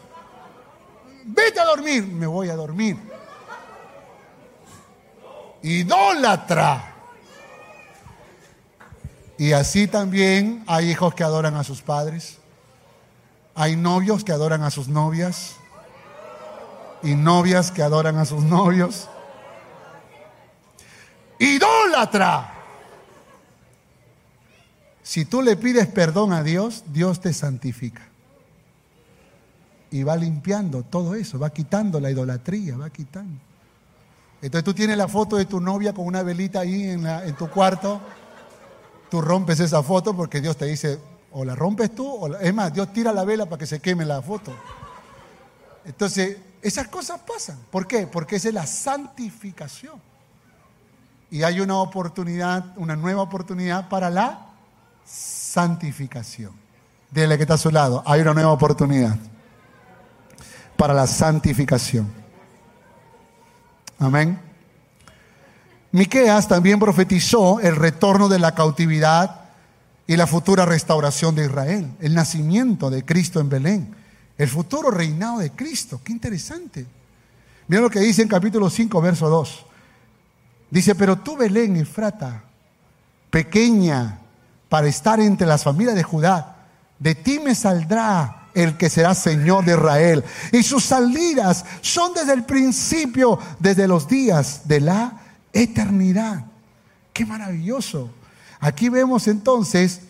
Vete a dormir. Me voy a dormir. Idólatra. Y así también hay hijos que adoran a sus padres. Hay novios que adoran a sus novias. Y novias que adoran a sus novios. Idólatra. Si tú le pides perdón a Dios, Dios te santifica. Y va limpiando todo eso, va quitando la idolatría, va quitando. Entonces tú tienes la foto de tu novia con una velita ahí en, tu cuarto. Tú rompes esa foto porque Dios te dice, o la rompes tú, o es más, Dios tira la vela para que se queme la foto. Entonces, esas cosas pasan. ¿Por qué? Porque esa es la santificación. Y hay una oportunidad, una nueva oportunidad para la santificación. Dile que está a su lado, hay una nueva oportunidad para la santificación. Amén. Miqueas también profetizó el retorno de la cautividad y la futura restauración de Israel, el nacimiento de Cristo en Belén, el futuro reinado de Cristo. Qué interesante. Mira lo que dice en capítulo 5, verso 2. Dice, pero tú Belén, Efrata, pequeña para estar entre las familias de Judá. De ti me saldrá el que será Señor de Israel. Y sus salidas son desde el principio, desde los días de la eternidad. Qué maravilloso. Aquí vemos entonces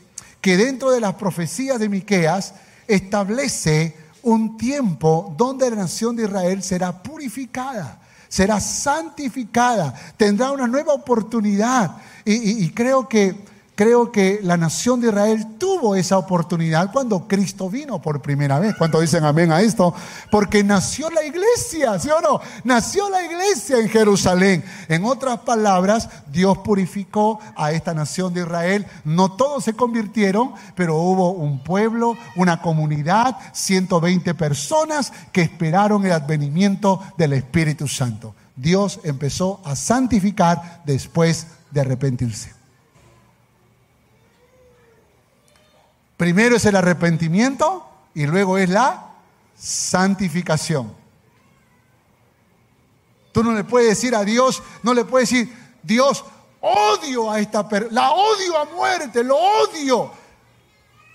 que dentro de las profecías de Miqueas establece un tiempo donde la nación de Israel será purificada, será santificada, tendrá una nueva oportunidad. Y, creo que Creo que la nación de Israel tuvo esa oportunidad cuando Cristo vino por primera vez. ¿Cuánto dicen amén a esto? Porque nació la iglesia, ¿sí o no? Nació la iglesia en Jerusalén. En otras palabras, Dios purificó a esta nación de Israel. No todos se convirtieron, pero hubo un pueblo, una comunidad, 120 personas que esperaron el advenimiento del Espíritu Santo. Dios empezó a santificar después de arrepentirse. Primero es el arrepentimiento y luego es la santificación. Tú no le puedes decir a Dios, no le puedes decir, Dios, odio a esta persona, la odio a muerte, lo odio,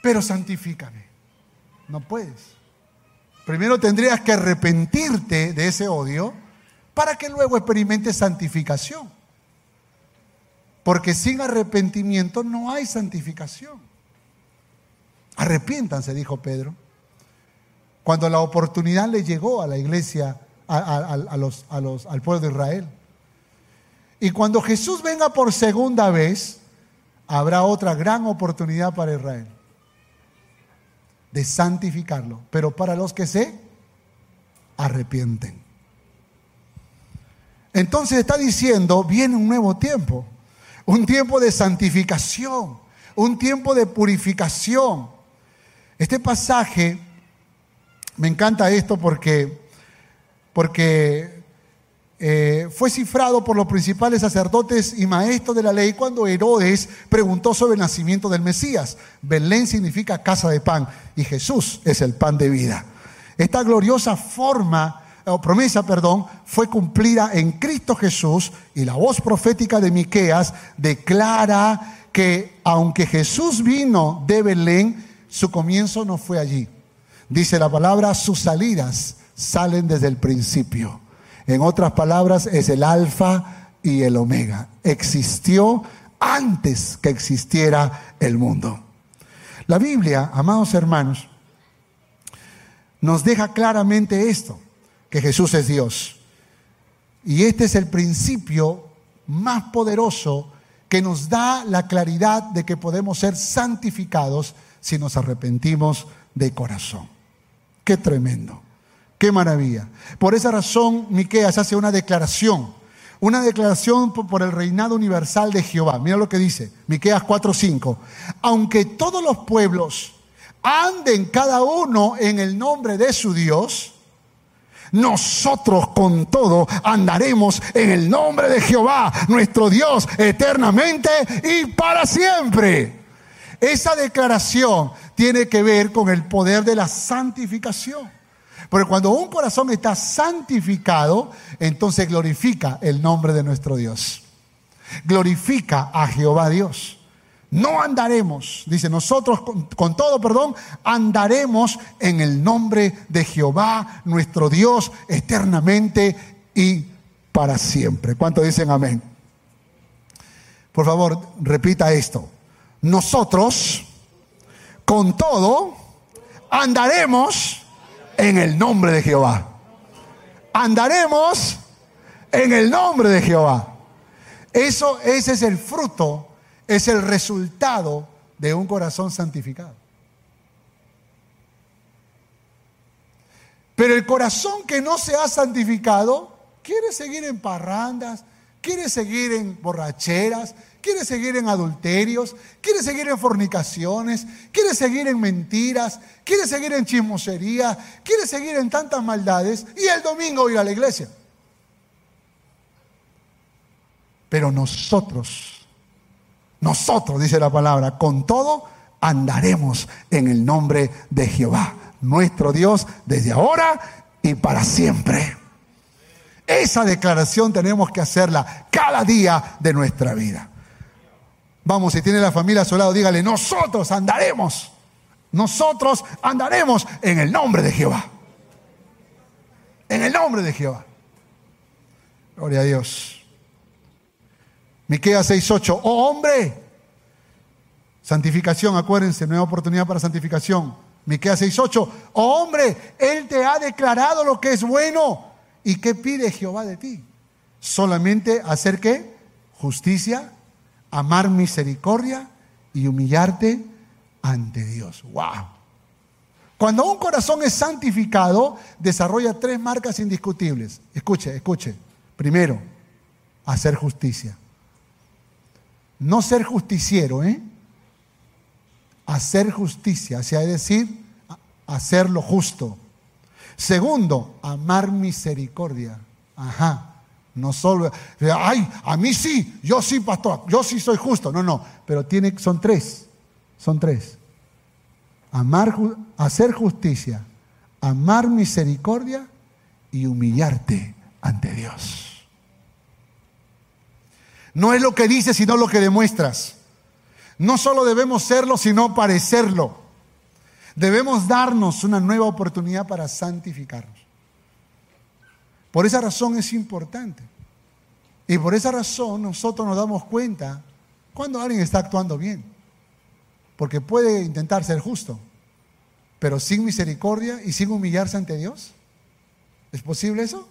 pero santifícame. No puedes. Primero tendrías que arrepentirte de ese odio para que luego experimentes santificación. Porque sin arrepentimiento no hay santificación. Arrepiéntanse, dijo Pedro. Cuando la oportunidad le llegó a la iglesia, a, los, al pueblo de Israel. Y cuando Jesús venga por segunda vez, habrá otra gran oportunidad para Israel de santificarlo, pero para los que se arrepienten. Entonces está diciendo, viene un nuevo tiempo, un tiempo de santificación, un tiempo de purificación, este pasaje, me encanta esto porque, porque eh, fue cifrado por los principales sacerdotes y maestros de la ley cuando Herodes preguntó sobre el nacimiento del Mesías. Belén significa casa de pan y Jesús es el pan de vida. Esta gloriosa forma o promesa, perdón, fue cumplida en Cristo Jesús y la voz profética de Miqueas declara que aunque Jesús vino de Belén, su comienzo no fue allí. Dice la palabra, sus salidas salen desde el principio. En otras palabras, es el alfa y el omega. Existió antes que existiera el mundo. La Biblia, amados hermanos, nos deja claramente esto, que Jesús es Dios. Y este es el principio más poderoso que nos da la claridad de que podemos ser santificados si nos arrepentimos de corazón. Qué tremendo, qué maravilla. Por esa razón, Miqueas hace una declaración, una declaración por el reinado universal de Jehová. Mira lo que dice, Miqueas 4:5. Aunque todos los pueblos anden cada uno en el nombre de su Dios, nosotros con todo andaremos en el nombre de Jehová, nuestro Dios, eternamente y para siempre. Esa declaración tiene que ver con el poder de la santificación. Porque cuando un corazón está santificado, entonces glorifica el nombre de nuestro Dios. Glorifica a Jehová Dios. No andaremos, dice nosotros con, todo, perdón, andaremos en el nombre de Jehová, nuestro Dios, eternamente y para siempre. ¿Cuánto dicen amén? Por favor, repita esto. Nosotros, con todo, andaremos en el nombre de Jehová. Andaremos en el nombre de Jehová. Eso, ese es el fruto, es el resultado de un corazón santificado. Pero el corazón que no se ha santificado quiere seguir en parrandas, quiere seguir en borracheras, quiere seguir en adulterios, quiere seguir en fornicaciones, quiere seguir en mentiras, quiere seguir en chismosería, quiere seguir en tantas maldades y el domingo ir a la iglesia. Pero nosotros, nosotros, dice la palabra, con todo andaremos en el nombre de Jehová, nuestro Dios, desde ahora y para siempre. Esa declaración tenemos que hacerla cada día de nuestra vida. Vamos, si tiene la familia a su lado, dígale, nosotros andaremos, nosotros andaremos en el nombre de Jehová. En el nombre de Jehová. Gloria a Dios. Miqueas 6:8. Oh hombre, santificación, acuérdense, nueva oportunidad para santificación. Miqueas 6:8. Oh hombre, él te ha declarado lo que es bueno. ¿Y qué pide Jehová de ti? Solamente hacer qué? Justicia, amar misericordia y humillarte ante Dios. ¡Wow! Cuando un corazón es santificado, desarrolla tres marcas indiscutibles. Escuche, escuche. Primero, hacer justicia. No ser justiciero, ¿eh? Hacer justicia, o sea, es decir, hacer lo justo. Segundo, amar misericordia. Ajá. No solo, ay, a mí sí, yo sí, pastor, yo sí soy justo. No, no, pero tiene, son tres, son tres. Amar, hacer justicia, amar misericordia y humillarte ante Dios. No es lo que dices, sino lo que demuestras. No solo debemos serlo, sino parecerlo. Debemos darnos una nueva oportunidad para santificarnos. Por esa razón es importante. Y por esa razón nosotros nos damos cuenta cuando alguien está actuando bien. Porque puede intentar ser justo, pero sin misericordia y sin humillarse ante Dios. ¿Es posible eso?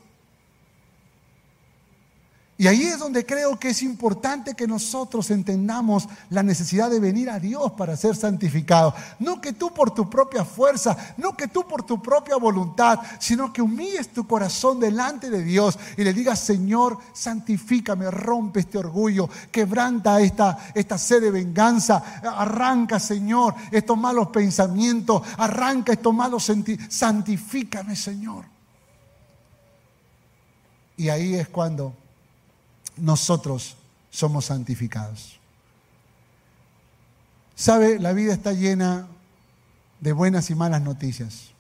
Y ahí es donde creo que es importante que nosotros entendamos la necesidad de venir a Dios para ser santificados. No que tú por tu propia fuerza, no que tú por tu propia voluntad, sino que humilles tu corazón delante de Dios y le digas, Señor, santifícame, rompe este orgullo, quebranta esta, esta sed de venganza, arranca, Señor, estos malos pensamientos, arranca estos malos sentimientos, santifícame, Señor. Y ahí es cuando nosotros somos santificados. Sabe, la vida está llena de buenas y malas noticias.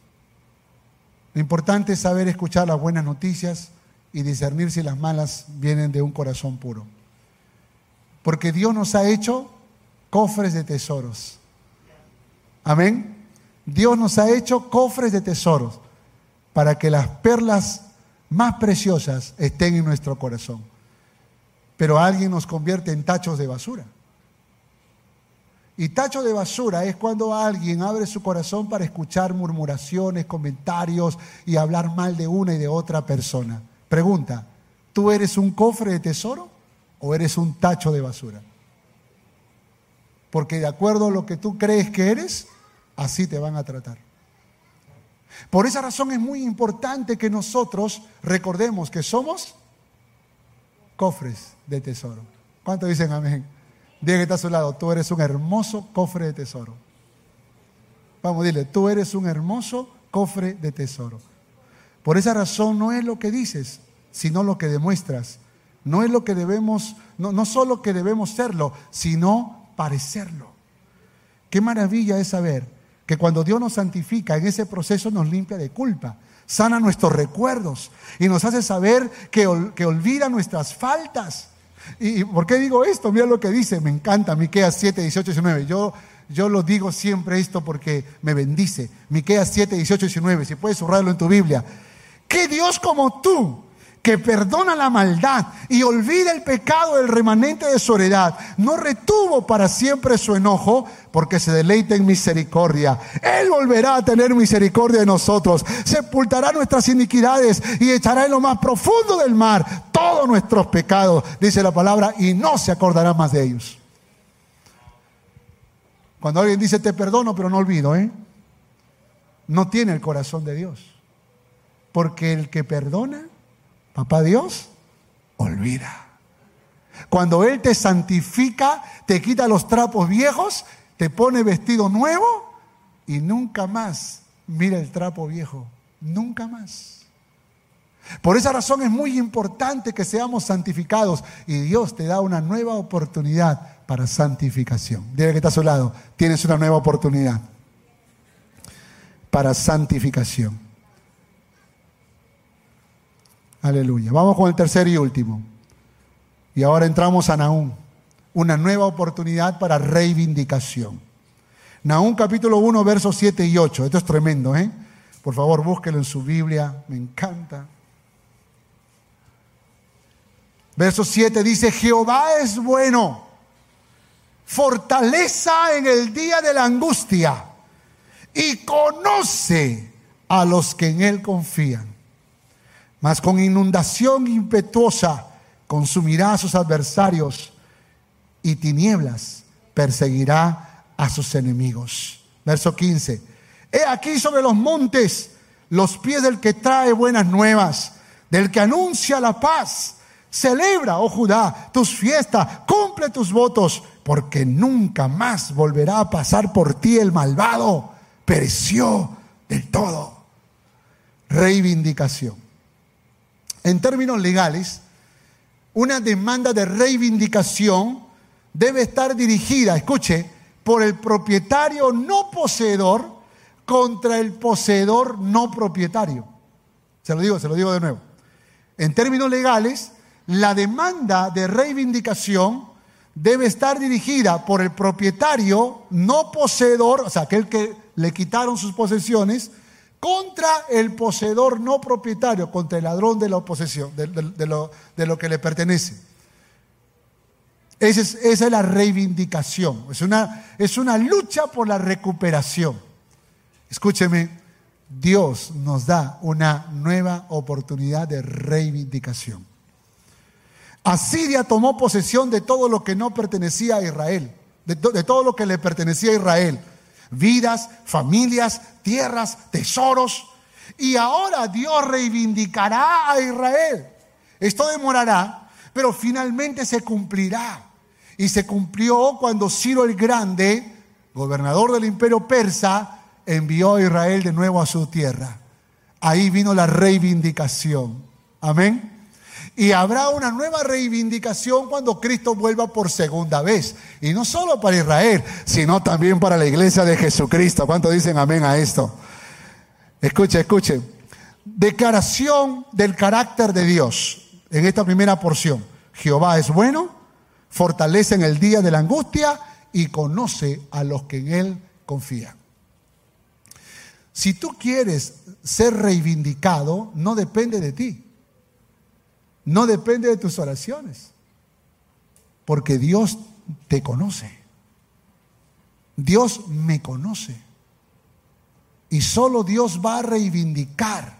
Lo importante es saber escuchar las buenas noticias y discernir si las malas vienen de un corazón puro. Porque Dios nos ha hecho cofres de tesoros. Amén. Dios nos ha hecho cofres de tesoros para que las perlas más preciosas estén en nuestro corazón pero alguien nos convierte en tachos de basura. Y tacho de basura es cuando alguien abre su corazón para escuchar murmuraciones, comentarios y hablar mal de una y de otra persona. Pregunta, ¿tú eres un cofre de tesoro o eres un tacho de basura? Porque de acuerdo a lo que tú crees que eres, así te van a tratar. Por esa razón es muy importante que nosotros recordemos que somos cofres de tesoro. ¿Cuántos dicen amén? Diga que está a su lado, tú eres un hermoso cofre de tesoro. Vamos, dile, tú eres un hermoso cofre de tesoro. Por esa razón no es lo que dices, sino lo que demuestras. No es lo que debemos, no, no solo que debemos serlo, sino parecerlo. Qué maravilla es saber que cuando Dios nos santifica, en ese proceso nos limpia de culpa, sana nuestros recuerdos y nos hace saber que, que olvida nuestras faltas. ¿Y por qué digo esto? Mira lo que dice, me encanta, Miqueas 7, 18, 19. Yo, yo lo digo siempre esto porque me bendice. Miqueas 7, 18, 19. Si puedes subrayarlo en tu Biblia. ¿Qué Dios como tú? Que perdona la maldad y olvida el pecado del remanente de su heredad, no retuvo para siempre su enojo, porque se deleita en misericordia. Él volverá a tener misericordia de nosotros, sepultará nuestras iniquidades y echará en lo más profundo del mar todos nuestros pecados, dice la palabra, y no se acordará más de ellos. Cuando alguien dice te perdono, pero no olvido, ¿eh? no tiene el corazón de Dios. Porque el que perdona Papá Dios olvida. Cuando Él te santifica, te quita los trapos viejos, te pone vestido nuevo y nunca más mira el trapo viejo. Nunca más. Por esa razón es muy importante que seamos santificados y Dios te da una nueva oportunidad para santificación. Dile que está a su lado, tienes una nueva oportunidad para santificación. Aleluya. Vamos con el tercer y último. Y ahora entramos a Nahum, una nueva oportunidad para reivindicación. Nahum capítulo 1, versos 7 y 8. Esto es tremendo, ¿eh? Por favor, búsquelo en su Biblia, me encanta. Verso 7 dice, Jehová es bueno, fortaleza en el día de la angustia y conoce a los que en él confían mas con inundación impetuosa consumirá a sus adversarios y tinieblas perseguirá a sus enemigos. Verso 15. He aquí sobre los montes los pies del que trae buenas nuevas, del que anuncia la paz. Celebra, oh Judá, tus fiestas, cumple tus votos, porque nunca más volverá a pasar por ti el malvado. Pereció del todo. Reivindicación. En términos legales, una demanda de reivindicación debe estar dirigida, escuche, por el propietario no poseedor contra el poseedor no propietario. Se lo digo, se lo digo de nuevo. En términos legales, la demanda de reivindicación debe estar dirigida por el propietario no poseedor, o sea, aquel que le quitaron sus posesiones, contra el poseedor no propietario, contra el ladrón de la posesión, de, lo, que le pertenece. Esa es, la reivindicación, es una, es una lucha por la recuperación. Escúcheme, Dios nos da una nueva oportunidad de reivindicación. Asiria tomó posesión de todo lo que no pertenecía a Israel, de, de todo lo que le pertenecía a Israel vidas, familias, tierras, tesoros. Y ahora Dios reivindicará a Israel. Esto demorará, pero finalmente se cumplirá. Y se cumplió cuando Ciro el Grande, gobernador del imperio persa, envió a Israel de nuevo a su tierra. Ahí vino la reivindicación. Amén. Y habrá una nueva reivindicación cuando Cristo vuelva por segunda vez. Y no solo para Israel, sino también para la iglesia de Jesucristo. ¿Cuánto dicen amén a esto? Escuche, escuche. Declaración del carácter de Dios en esta primera porción. Jehová es bueno, fortalece en el día de la angustia y conoce a los que en Él confían. Si tú quieres ser reivindicado, no depende de ti no depende de tus oraciones, porque Dios te conoce. Dios me conoce. Y solo Dios va a reivindicar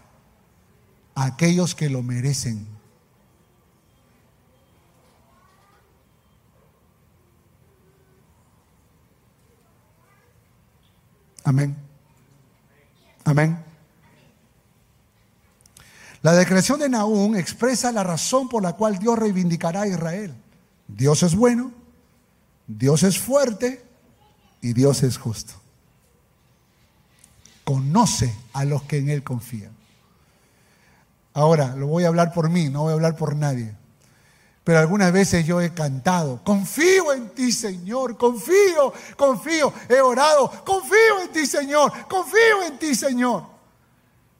a aquellos que lo merecen. Amén. Amén. La declaración de Nahum expresa la razón por la cual Dios reivindicará a Israel. Dios es bueno, Dios es fuerte y Dios es justo. conoce a los que en Él confían. Ahora, lo voy a hablar por mí, no voy a hablar por nadie. Pero algunas veces yo he cantado, confío en ti Señor, confío, confío, he orado, confío en ti Señor, confío en ti Señor.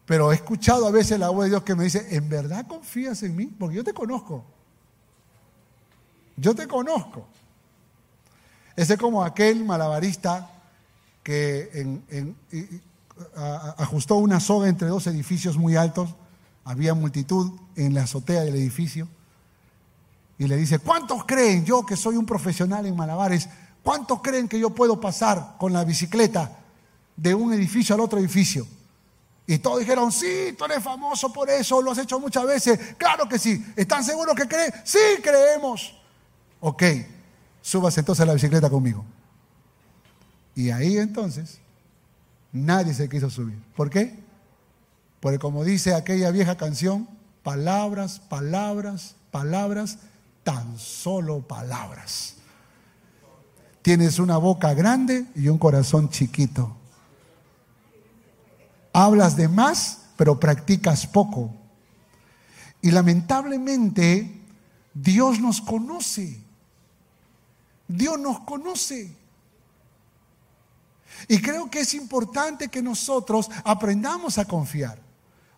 Pero he escuchado a veces la voz de Dios que me dice, ¿en verdad confías en mí? Porque yo te conozco. Yo te conozco. Ese es como aquel malabarista que ajustó una soga entre dos edificios muy altos. Había multitud en la azotea del edificio y le dice, ¿cuántos creen yo que soy un profesional en malabares? ¿Cuántos creen que yo puedo pasar con la bicicleta de un edificio al otro edificio? Y todos dijeron, sí, tú eres famoso por eso, lo has hecho muchas veces. Claro que sí. ¿Están seguros que creen? Sí, creemos. Ok, subas entonces a la bicicleta conmigo. Y ahí entonces nadie se quiso subir. ¿Por qué? Porque como dice aquella vieja canción, palabras, palabras, palabras tan solo palabras. Tienes una boca grande y un corazón chiquito. Hablas de más, pero practicas poco. Y lamentablemente, Dios nos conoce. Dios nos conoce. Y creo que es importante que nosotros aprendamos a confiar.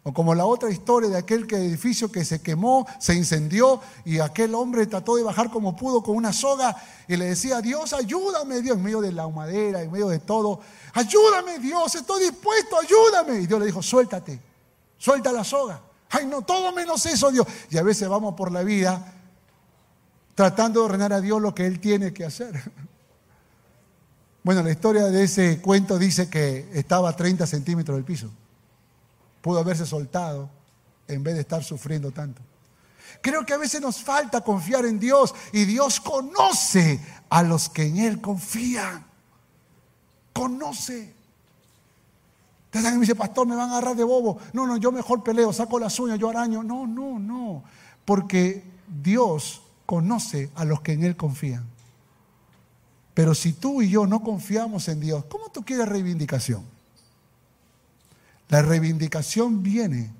O como la otra historia de aquel edificio que se quemó, se incendió y aquel hombre trató de bajar como pudo con una soga y le decía, Dios, ayúdame, Dios, en medio de la humadera, en medio de todo, ayúdame, Dios, estoy dispuesto, ayúdame. Y Dios le dijo, suéltate, suelta la soga. Ay, no, todo menos eso, Dios. Y a veces vamos por la vida tratando de ordenar a Dios lo que Él tiene que hacer. Bueno, la historia de ese cuento dice que estaba a 30 centímetros del piso pudo haberse soltado en vez de estar sufriendo tanto. Creo que a veces nos falta confiar en Dios y Dios conoce a los que en Él confían. Conoce. Ustedes me dice, pastor, me van a agarrar de bobo. No, no, yo mejor peleo, saco las uñas, yo araño. No, no, no. Porque Dios conoce a los que en Él confían. Pero si tú y yo no confiamos en Dios, ¿cómo tú quieres reivindicación? La reivindicación viene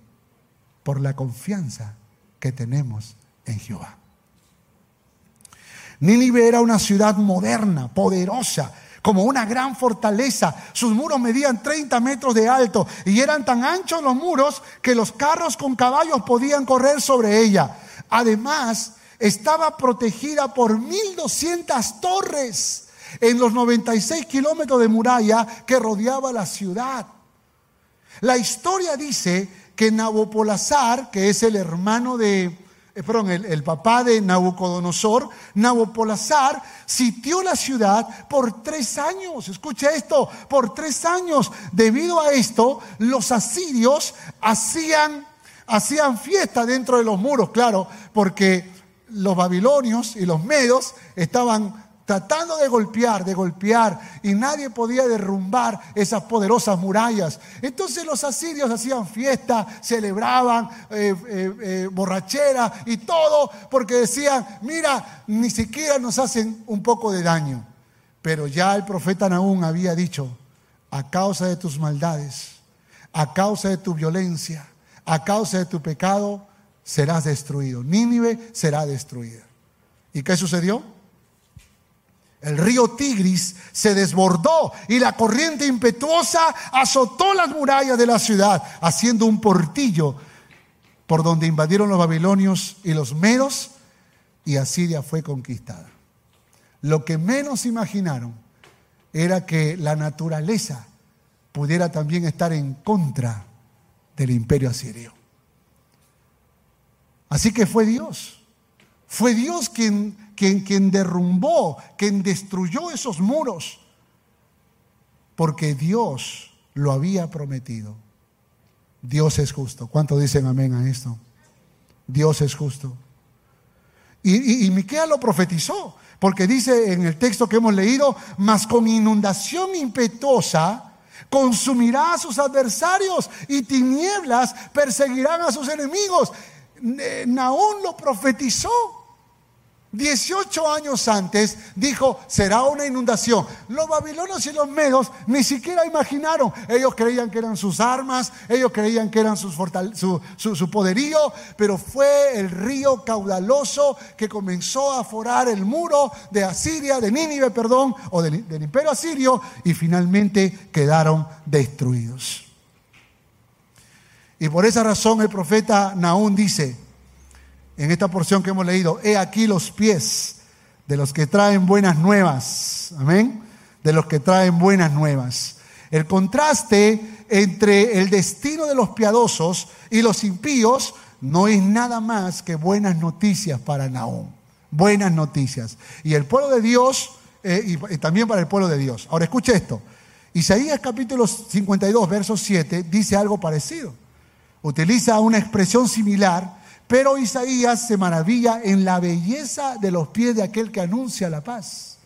por la confianza que tenemos en Jehová. Nínive era una ciudad moderna, poderosa, como una gran fortaleza. Sus muros medían 30 metros de alto y eran tan anchos los muros que los carros con caballos podían correr sobre ella. Además, estaba protegida por 1200 torres en los 96 kilómetros de muralla que rodeaba la ciudad. La historia dice que Nabopolazar, que es el hermano de, eh, perdón, el, papá de Nabucodonosor, Nabopolazar sitió la ciudad por tres años. Escucha esto, por tres años. Debido a esto, los asirios hacían, hacían fiesta dentro de los muros, claro, porque los babilonios y los medos estaban tratando de golpear, de golpear, y nadie podía derrumbar esas poderosas murallas. Entonces los asirios hacían fiesta, celebraban eh, eh, eh, borrachera y todo, porque decían, mira, ni siquiera nos hacen un poco de daño. Pero ya el profeta Nahum había dicho, a causa de tus maldades, a causa de tu violencia, a causa de tu pecado, serás destruido. Nínive será destruida. ¿Y qué sucedió? El río Tigris se desbordó y la corriente impetuosa azotó las murallas de la ciudad, haciendo un portillo por donde invadieron los babilonios y los medos, y Asiria fue conquistada. Lo que menos imaginaron era que la naturaleza pudiera también estar en contra del imperio asirio. Así que fue Dios, fue Dios quien quien, derrumbó, quien destruyó esos muros, porque Dios lo había prometido. Dios es justo. ¿Cuánto dicen amén a esto? Dios es justo. Y, y, Miquea lo profetizó, porque dice en el texto que hemos leído, mas con inundación impetuosa consumirá a sus adversarios y tinieblas perseguirán a sus enemigos. Naón lo profetizó. 18 años antes dijo, será una inundación. Los babilonios y los medos ni siquiera imaginaron. Ellos creían que eran sus armas, ellos creían que eran sus su, poderío, pero fue el río caudaloso que comenzó a forar el muro de Asiria, de Nínive, perdón, o del, del imperio asirio, y finalmente quedaron destruidos. Y por esa razón el profeta Naún dice, en esta porción que hemos leído, he aquí los pies de los que traen buenas nuevas. Amén. De los que traen buenas nuevas. El contraste entre el destino de los piadosos y los impíos no es nada más que buenas noticias para Naón. Buenas noticias. Y el pueblo de Dios, eh, y, también para el pueblo de Dios. Ahora escuche esto. Isaías capítulo 52, verso 7, dice algo parecido. Utiliza una expresión similar pero Isaías se maravilla en la belleza de los pies de aquel que anuncia la paz.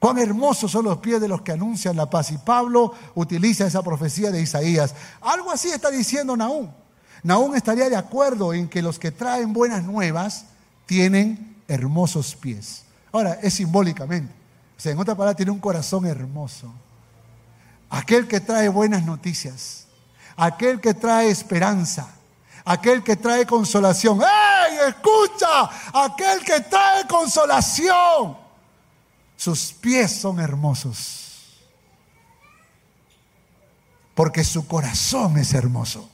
Cuán hermosos son los pies de los que anuncian la paz. Y Pablo utiliza esa profecía de Isaías. Algo así está diciendo Naúm. Naúm estaría de acuerdo en que los que traen buenas nuevas tienen hermosos pies. Ahora, es simbólicamente. O sea, en otra palabra, tiene un corazón hermoso. Aquel que trae buenas noticias. Aquel que trae esperanza aquel que trae consolación. ¡Ey, escucha! Aquel que trae consolación. Sus pies son hermosos. Porque su corazón es hermoso.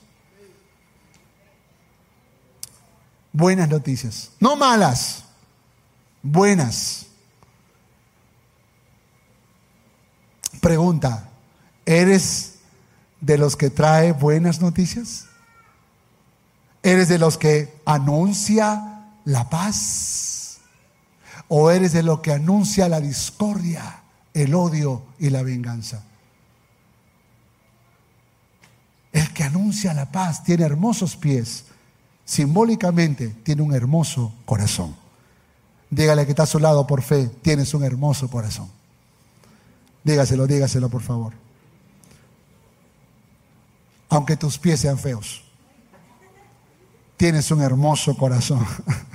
Buenas noticias. No malas. Buenas. Pregunta, ¿eres de los que trae buenas noticias? ¿Eres de los que anuncia la paz? ¿O eres de los que anuncia la discordia, el odio y la venganza? El que anuncia la paz tiene hermosos pies. Simbólicamente tiene un hermoso corazón. Dígale que está a su lado por fe, tienes un hermoso corazón. Dígaselo, dígaselo por favor. Aunque tus pies sean feos tienes un hermoso corazón.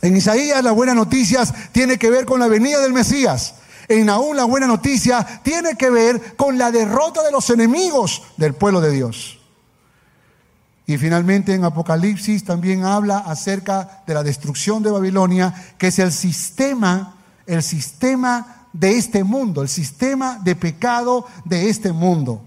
En Isaías las buenas noticias tiene que ver con la venida del Mesías. En aún la buena noticia tiene que ver con la derrota de los enemigos del pueblo de Dios. Y finalmente en Apocalipsis también habla acerca de la destrucción de Babilonia, que es el sistema, el sistema de este mundo, el sistema de pecado de este mundo.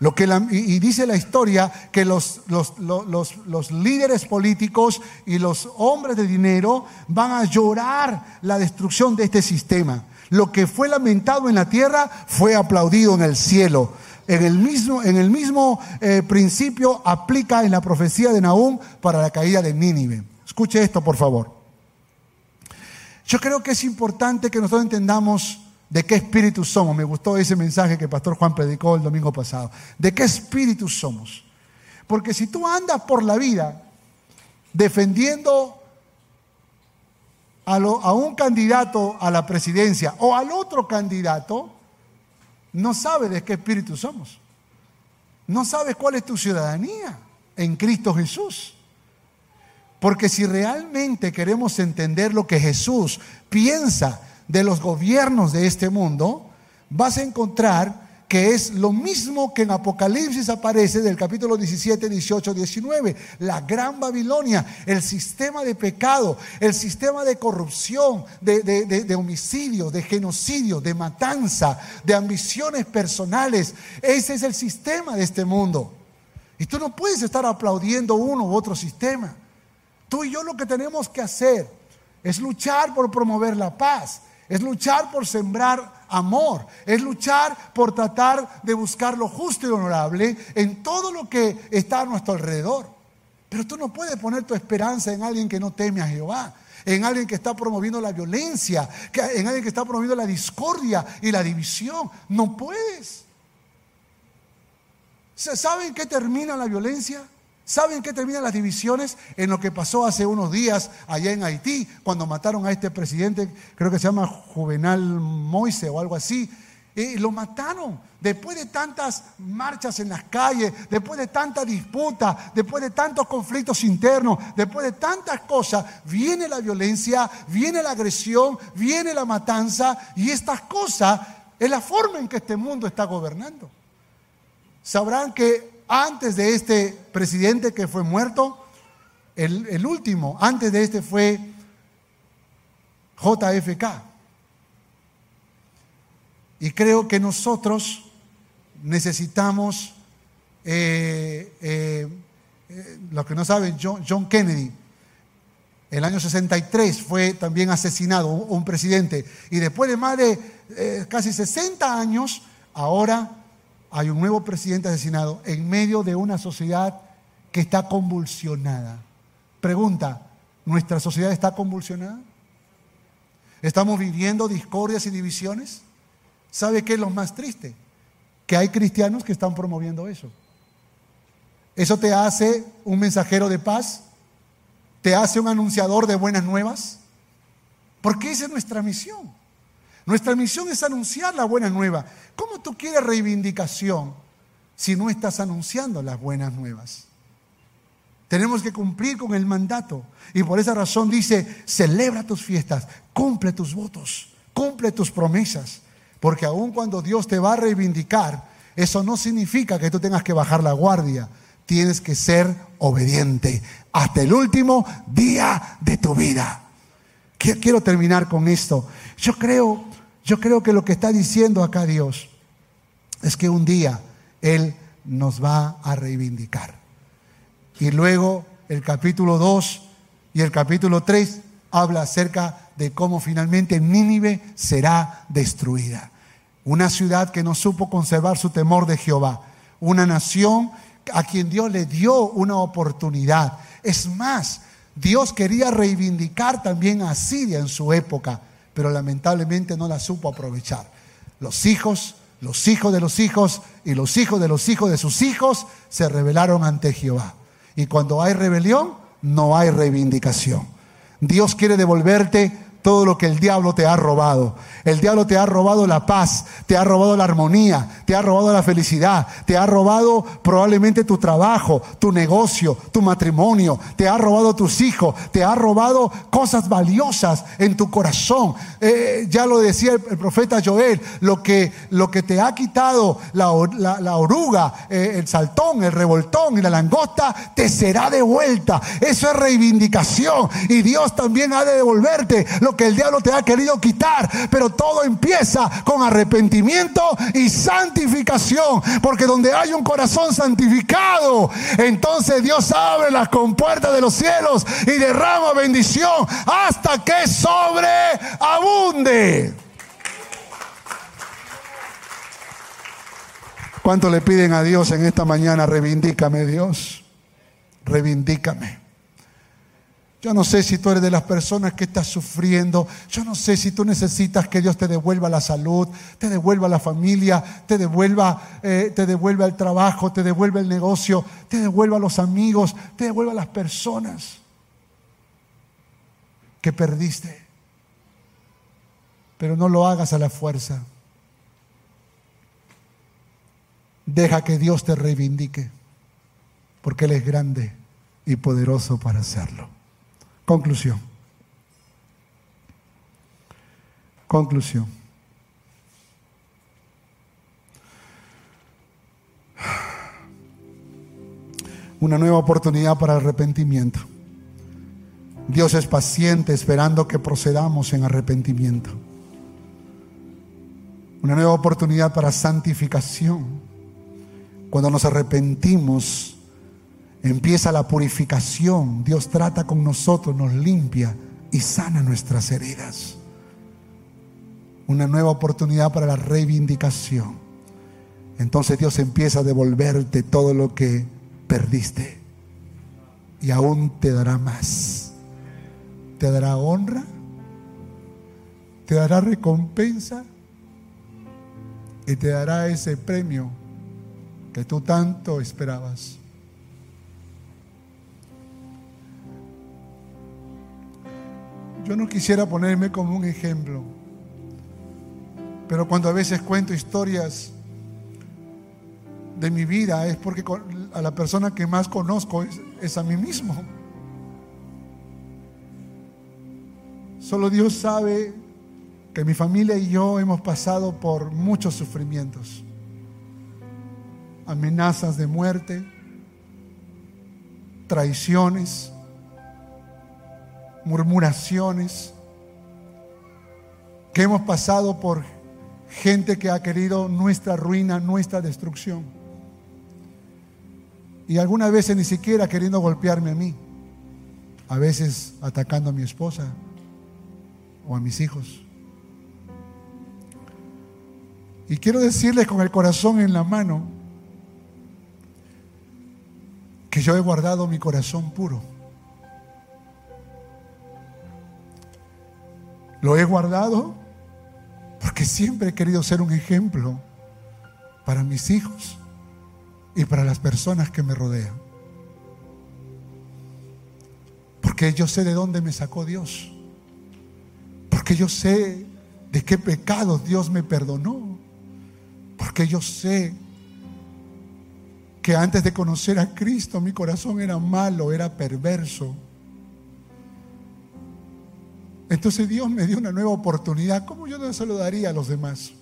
Lo que y, dice la historia que los, los, los, líderes políticos y los hombres de dinero van a llorar la destrucción de este sistema. Lo que fue lamentado en la tierra fue aplaudido en el cielo. En el mismo, en el mismo eh, principio aplica en la profecía de Nahum para la caída de Nínive. Escuche esto, por favor. Yo creo que es importante que nosotros entendamos ¿De qué espíritu somos? Me gustó ese mensaje que pastor Juan predicó el domingo pasado. ¿De qué espíritu somos? Porque si tú andas por la vida defendiendo a, a, un candidato a la presidencia o al otro candidato, no sabes de qué espíritu somos. No sabes cuál es tu ciudadanía en Cristo Jesús. Porque si realmente queremos entender lo que Jesús piensa de los gobiernos de este mundo, vas a encontrar que es lo mismo que en Apocalipsis aparece del capítulo 17, 18, 19, la gran Babilonia, el sistema de pecado, el sistema de corrupción, de, de, homicidio, de genocidio, de matanza, de ambiciones personales. Ese es el sistema de este mundo. Y tú no puedes estar aplaudiendo uno u otro sistema. Tú y yo lo que tenemos que hacer es luchar por promover la paz es luchar por sembrar amor, es luchar por tratar de buscar lo justo y honorable en todo lo que está a nuestro alrededor. Pero tú no puedes poner tu esperanza en alguien que no teme a Jehová, en alguien que está promoviendo la violencia, en alguien que está promoviendo la discordia y la división. No puedes. ¿Saben qué termina la violencia? ¿Saben qué terminan las divisiones? En lo que pasó hace unos días allá en Haití, cuando mataron a este presidente, creo que se llama Juvenal Moise o algo así, Y lo mataron. Después de tantas marchas en las calles, después de tanta disputa, después de tantos conflictos internos, después de tantas cosas, viene la violencia, viene la agresión, viene la matanza y estas cosas es la forma en que este mundo está gobernando. Sabrán que antes de este presidente que fue muerto, el, último, antes de este fue JFK. Y creo que nosotros necesitamos, eh, eh, eh, los que no saben, John, Kennedy, el año 63 fue también asesinado un, presidente. Y después de más de casi 60 años, ahora hay un nuevo presidente asesinado en medio de una sociedad que está convulsionada. Pregunta, ¿nuestra sociedad está convulsionada? ¿Estamos viviendo discordias y divisiones? ¿Sabe qué es lo más triste? Que hay cristianos que están promoviendo eso. ¿Eso te hace un mensajero de paz? ¿Te hace un anunciador de buenas nuevas? Porque esa es nuestra misión. Nuestra misión es anunciar la buena nueva. ¿Cómo tú quieres reivindicación si no estás anunciando las buenas nuevas? Tenemos que cumplir con el mandato. Y por esa razón dice, celebra tus fiestas, cumple tus votos, cumple tus promesas. Porque aun cuando Dios te va a reivindicar, eso no significa que tú tengas que bajar la guardia. Tienes que ser obediente hasta el último día de tu vida. Quiero terminar con esto. Yo creo, yo creo que lo que está diciendo acá Dios es que un día Él nos va a reivindicar. Y luego el capítulo 2 y el capítulo 3 habla acerca de cómo finalmente Nínive será destruida. Una ciudad que no supo conservar su temor de Jehová. Una nación a quien Dios le dio una oportunidad. Es más, Dios quería reivindicar también a Siria en su época, pero lamentablemente no la supo aprovechar. Los hijos, los hijos de los hijos y los hijos de los hijos de sus hijos se rebelaron ante Jehová. Y cuando hay rebelión, no hay reivindicación. Dios quiere devolverte todo lo que el diablo te ha robado. El diablo te ha robado la paz, te ha robado la armonía, te ha robado la felicidad, te ha robado probablemente tu trabajo, tu negocio, tu matrimonio, te ha robado tus hijos, te ha robado cosas valiosas en tu corazón. Eh, ya lo decía el, profeta Joel, lo que, lo que te ha quitado la, oruga, eh, el saltón, el revoltón y la langosta, te será devuelta. Eso es reivindicación y Dios también ha de devolverte que el diablo te ha querido quitar. Pero todo empieza con arrepentimiento y santificación. Porque donde hay un corazón santificado, entonces Dios abre las compuertas de los cielos y derrama bendición hasta que sobreabunde. ¿Cuánto le piden a Dios en esta mañana? Reivindícame, Dios. Reivindícame. Yo no sé si tú eres de las personas que estás sufriendo. Yo no sé si tú necesitas que Dios te devuelva la salud, te devuelva la familia, te devuelva, eh, te devuelva el trabajo, te devuelva el negocio, te devuelva los amigos, te devuelva las personas que perdiste. Pero no lo hagas a la fuerza. Deja que Dios te reivindique, porque Él es grande y poderoso para hacerlo. Conclusión. Conclusión. Una nueva oportunidad para arrepentimiento. Dios es paciente esperando que procedamos en arrepentimiento. Una nueva oportunidad para santificación. Cuando nos arrepentimos, empieza la purificación. Dios trata con nosotros, nos limpia y sana nuestras heridas. Una nueva oportunidad para la reivindicación. Entonces Dios empieza a devolverte todo lo que perdiste. Y aún te dará más. Te dará honra. Te dará recompensa. Y te dará ese premio que tú tanto esperabas. Yo no quisiera ponerme como un ejemplo, Pero cuando a veces cuento historias de mi vida es porque a la persona que más conozco es, a mí mismo. Solo Dios sabe que mi familia y yo hemos pasado por muchos sufrimientos, amenazas de muerte, traiciones, murmuraciones, que hemos pasado por gente que ha querido nuestra ruina, nuestra destrucción. Y algunas veces ni siquiera queriendo golpearme a mí, a veces atacando a mi esposa o a mis hijos. Y quiero decirles con el corazón en la mano que yo he guardado mi corazón puro. Lo he guardado porque siempre he querido ser un ejemplo para mis hijos y para las personas que me rodean. Porque yo sé de dónde me sacó Dios. Porque yo sé de qué pecados Dios me perdonó. Porque yo sé que antes de conocer a Cristo mi corazón era malo, era perverso. Entonces Dios me dio una nueva oportunidad. ¿Cómo yo no se lo daría a los demás?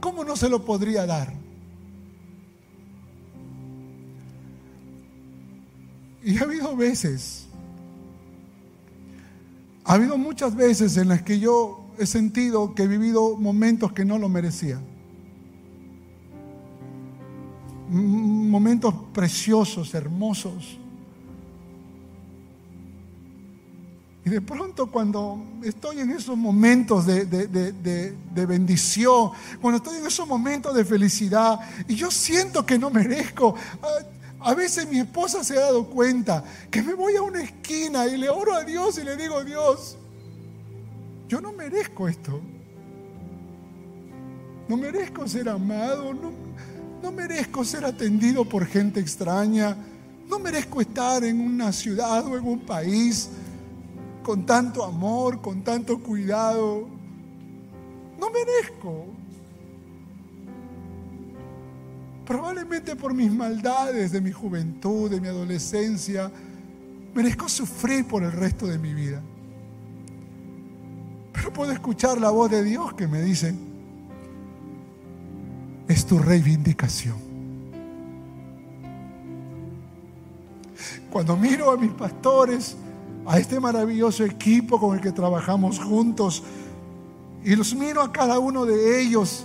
¿Cómo no se lo podría dar? Y ha habido veces, ha habido muchas veces en las que yo he sentido que he vivido momentos que no lo merecía. Momentos preciosos, hermosos Y de pronto cuando estoy en esos momentos de, bendición, cuando estoy en esos momentos de felicidad y yo siento que no merezco, a, a veces mi esposa se ha dado cuenta que me voy a una esquina y le oro a Dios y le digo, Dios, yo no merezco esto. No merezco ser amado, no, no merezco ser atendido por gente extraña, no merezco estar en una ciudad o en un país con tanto amor, con tanto cuidado. No merezco. Probablemente por mis maldades de mi juventud, de mi adolescencia, merezco sufrir por el resto de mi vida. Pero puedo escuchar la voz de Dios que me dice, es tu reivindicación. Cuando miro a mis pastores, a este maravilloso equipo con el que trabajamos juntos. Y los miro a cada uno de ellos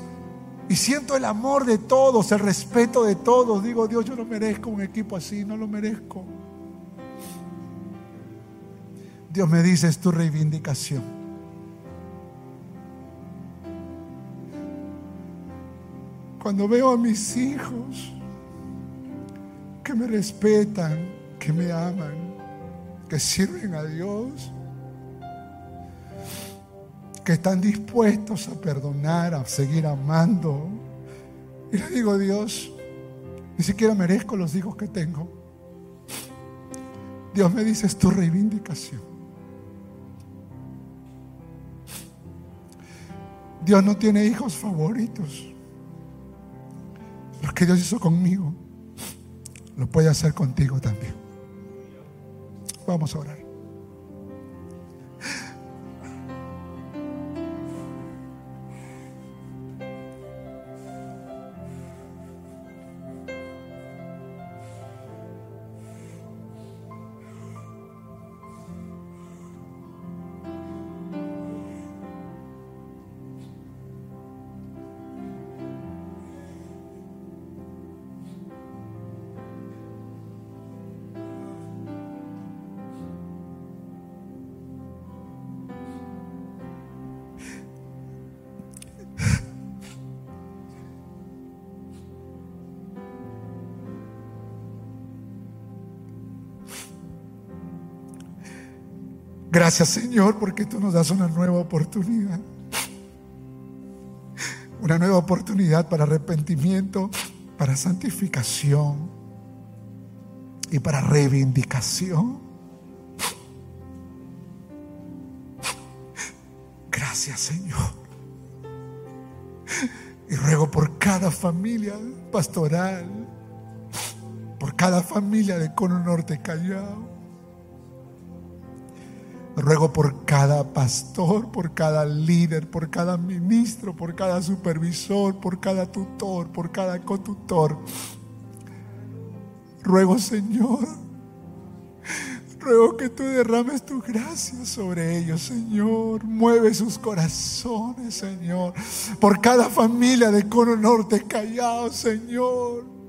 y siento el amor de todos, el respeto de todos. Digo, Dios, yo no merezco un equipo así, no lo merezco. Dios me dice, es tu reivindicación. Cuando veo a mis hijos que me respetan, que me aman, que sirven a Dios, que están dispuestos a perdonar, a seguir amando. Y le digo, Dios, ni siquiera merezco los hijos que tengo. Dios me dice, es tu reivindicación. Dios no tiene hijos favoritos. Lo que Dios hizo conmigo, lo puede hacer contigo también. Vamos a orar. Gracias Señor porque tú nos das una nueva oportunidad. Una nueva oportunidad para arrepentimiento, para santificación y para reivindicación. Gracias Señor. Y ruego por cada familia pastoral, por cada familia de Cono Norte Callao. Ruego por cada pastor, por cada líder, por cada ministro, por cada supervisor, por cada tutor, por cada cotutor. Ruego, Señor, ruego que tú derrames tu gracia sobre ellos, Señor. Mueve sus corazones, Señor. Por cada familia de Cono Norte Callao, Señor.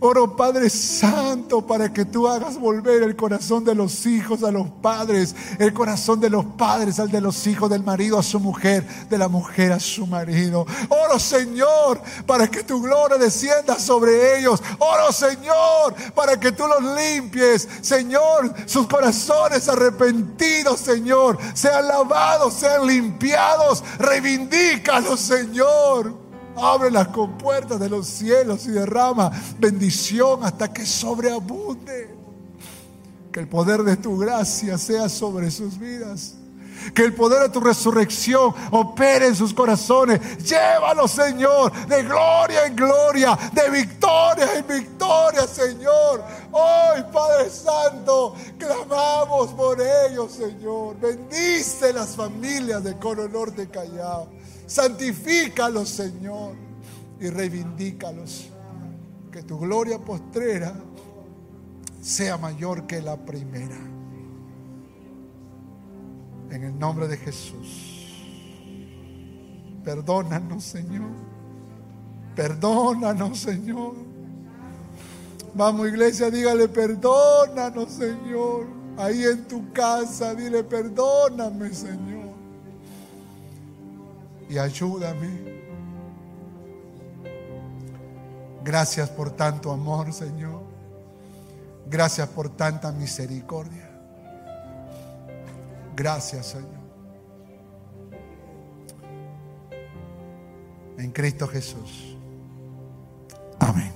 Oro Padre Santo para que tú hagas volver el corazón de los hijos a los padres, el corazón de los padres al de los hijos, del marido a su mujer, de la mujer a su marido. Oro Señor para que tu gloria descienda sobre ellos. Oro Señor para que tú los limpies. Señor, sus corazones arrepentidos, Señor, sean lavados, sean limpiados. Reivindícalos, Señor. Abre las compuertas de los cielos y derrama bendición hasta que sobreabunde. Que el poder de tu gracia sea sobre sus vidas. Que el poder de tu resurrección opere en sus corazones. Llévalo, Señor, de gloria en gloria, de victoria en victoria, Señor. Hoy, Padre Santo, clamamos por ellos, Señor. Bendice las familias de Cono Norte Callao. Santifícalos, Señor, y reivindícalos. Que tu gloria postrera sea mayor que la primera. En el nombre de Jesús. Perdónanos, Señor. Perdónanos, Señor. Vamos, iglesia, dígale, perdónanos, Señor. Ahí en tu casa, dile, perdóname, Señor y ayúdame. Gracias por tanto amor, Señor. Gracias por tanta misericordia. Gracias, Señor. En Cristo Jesús. Amén.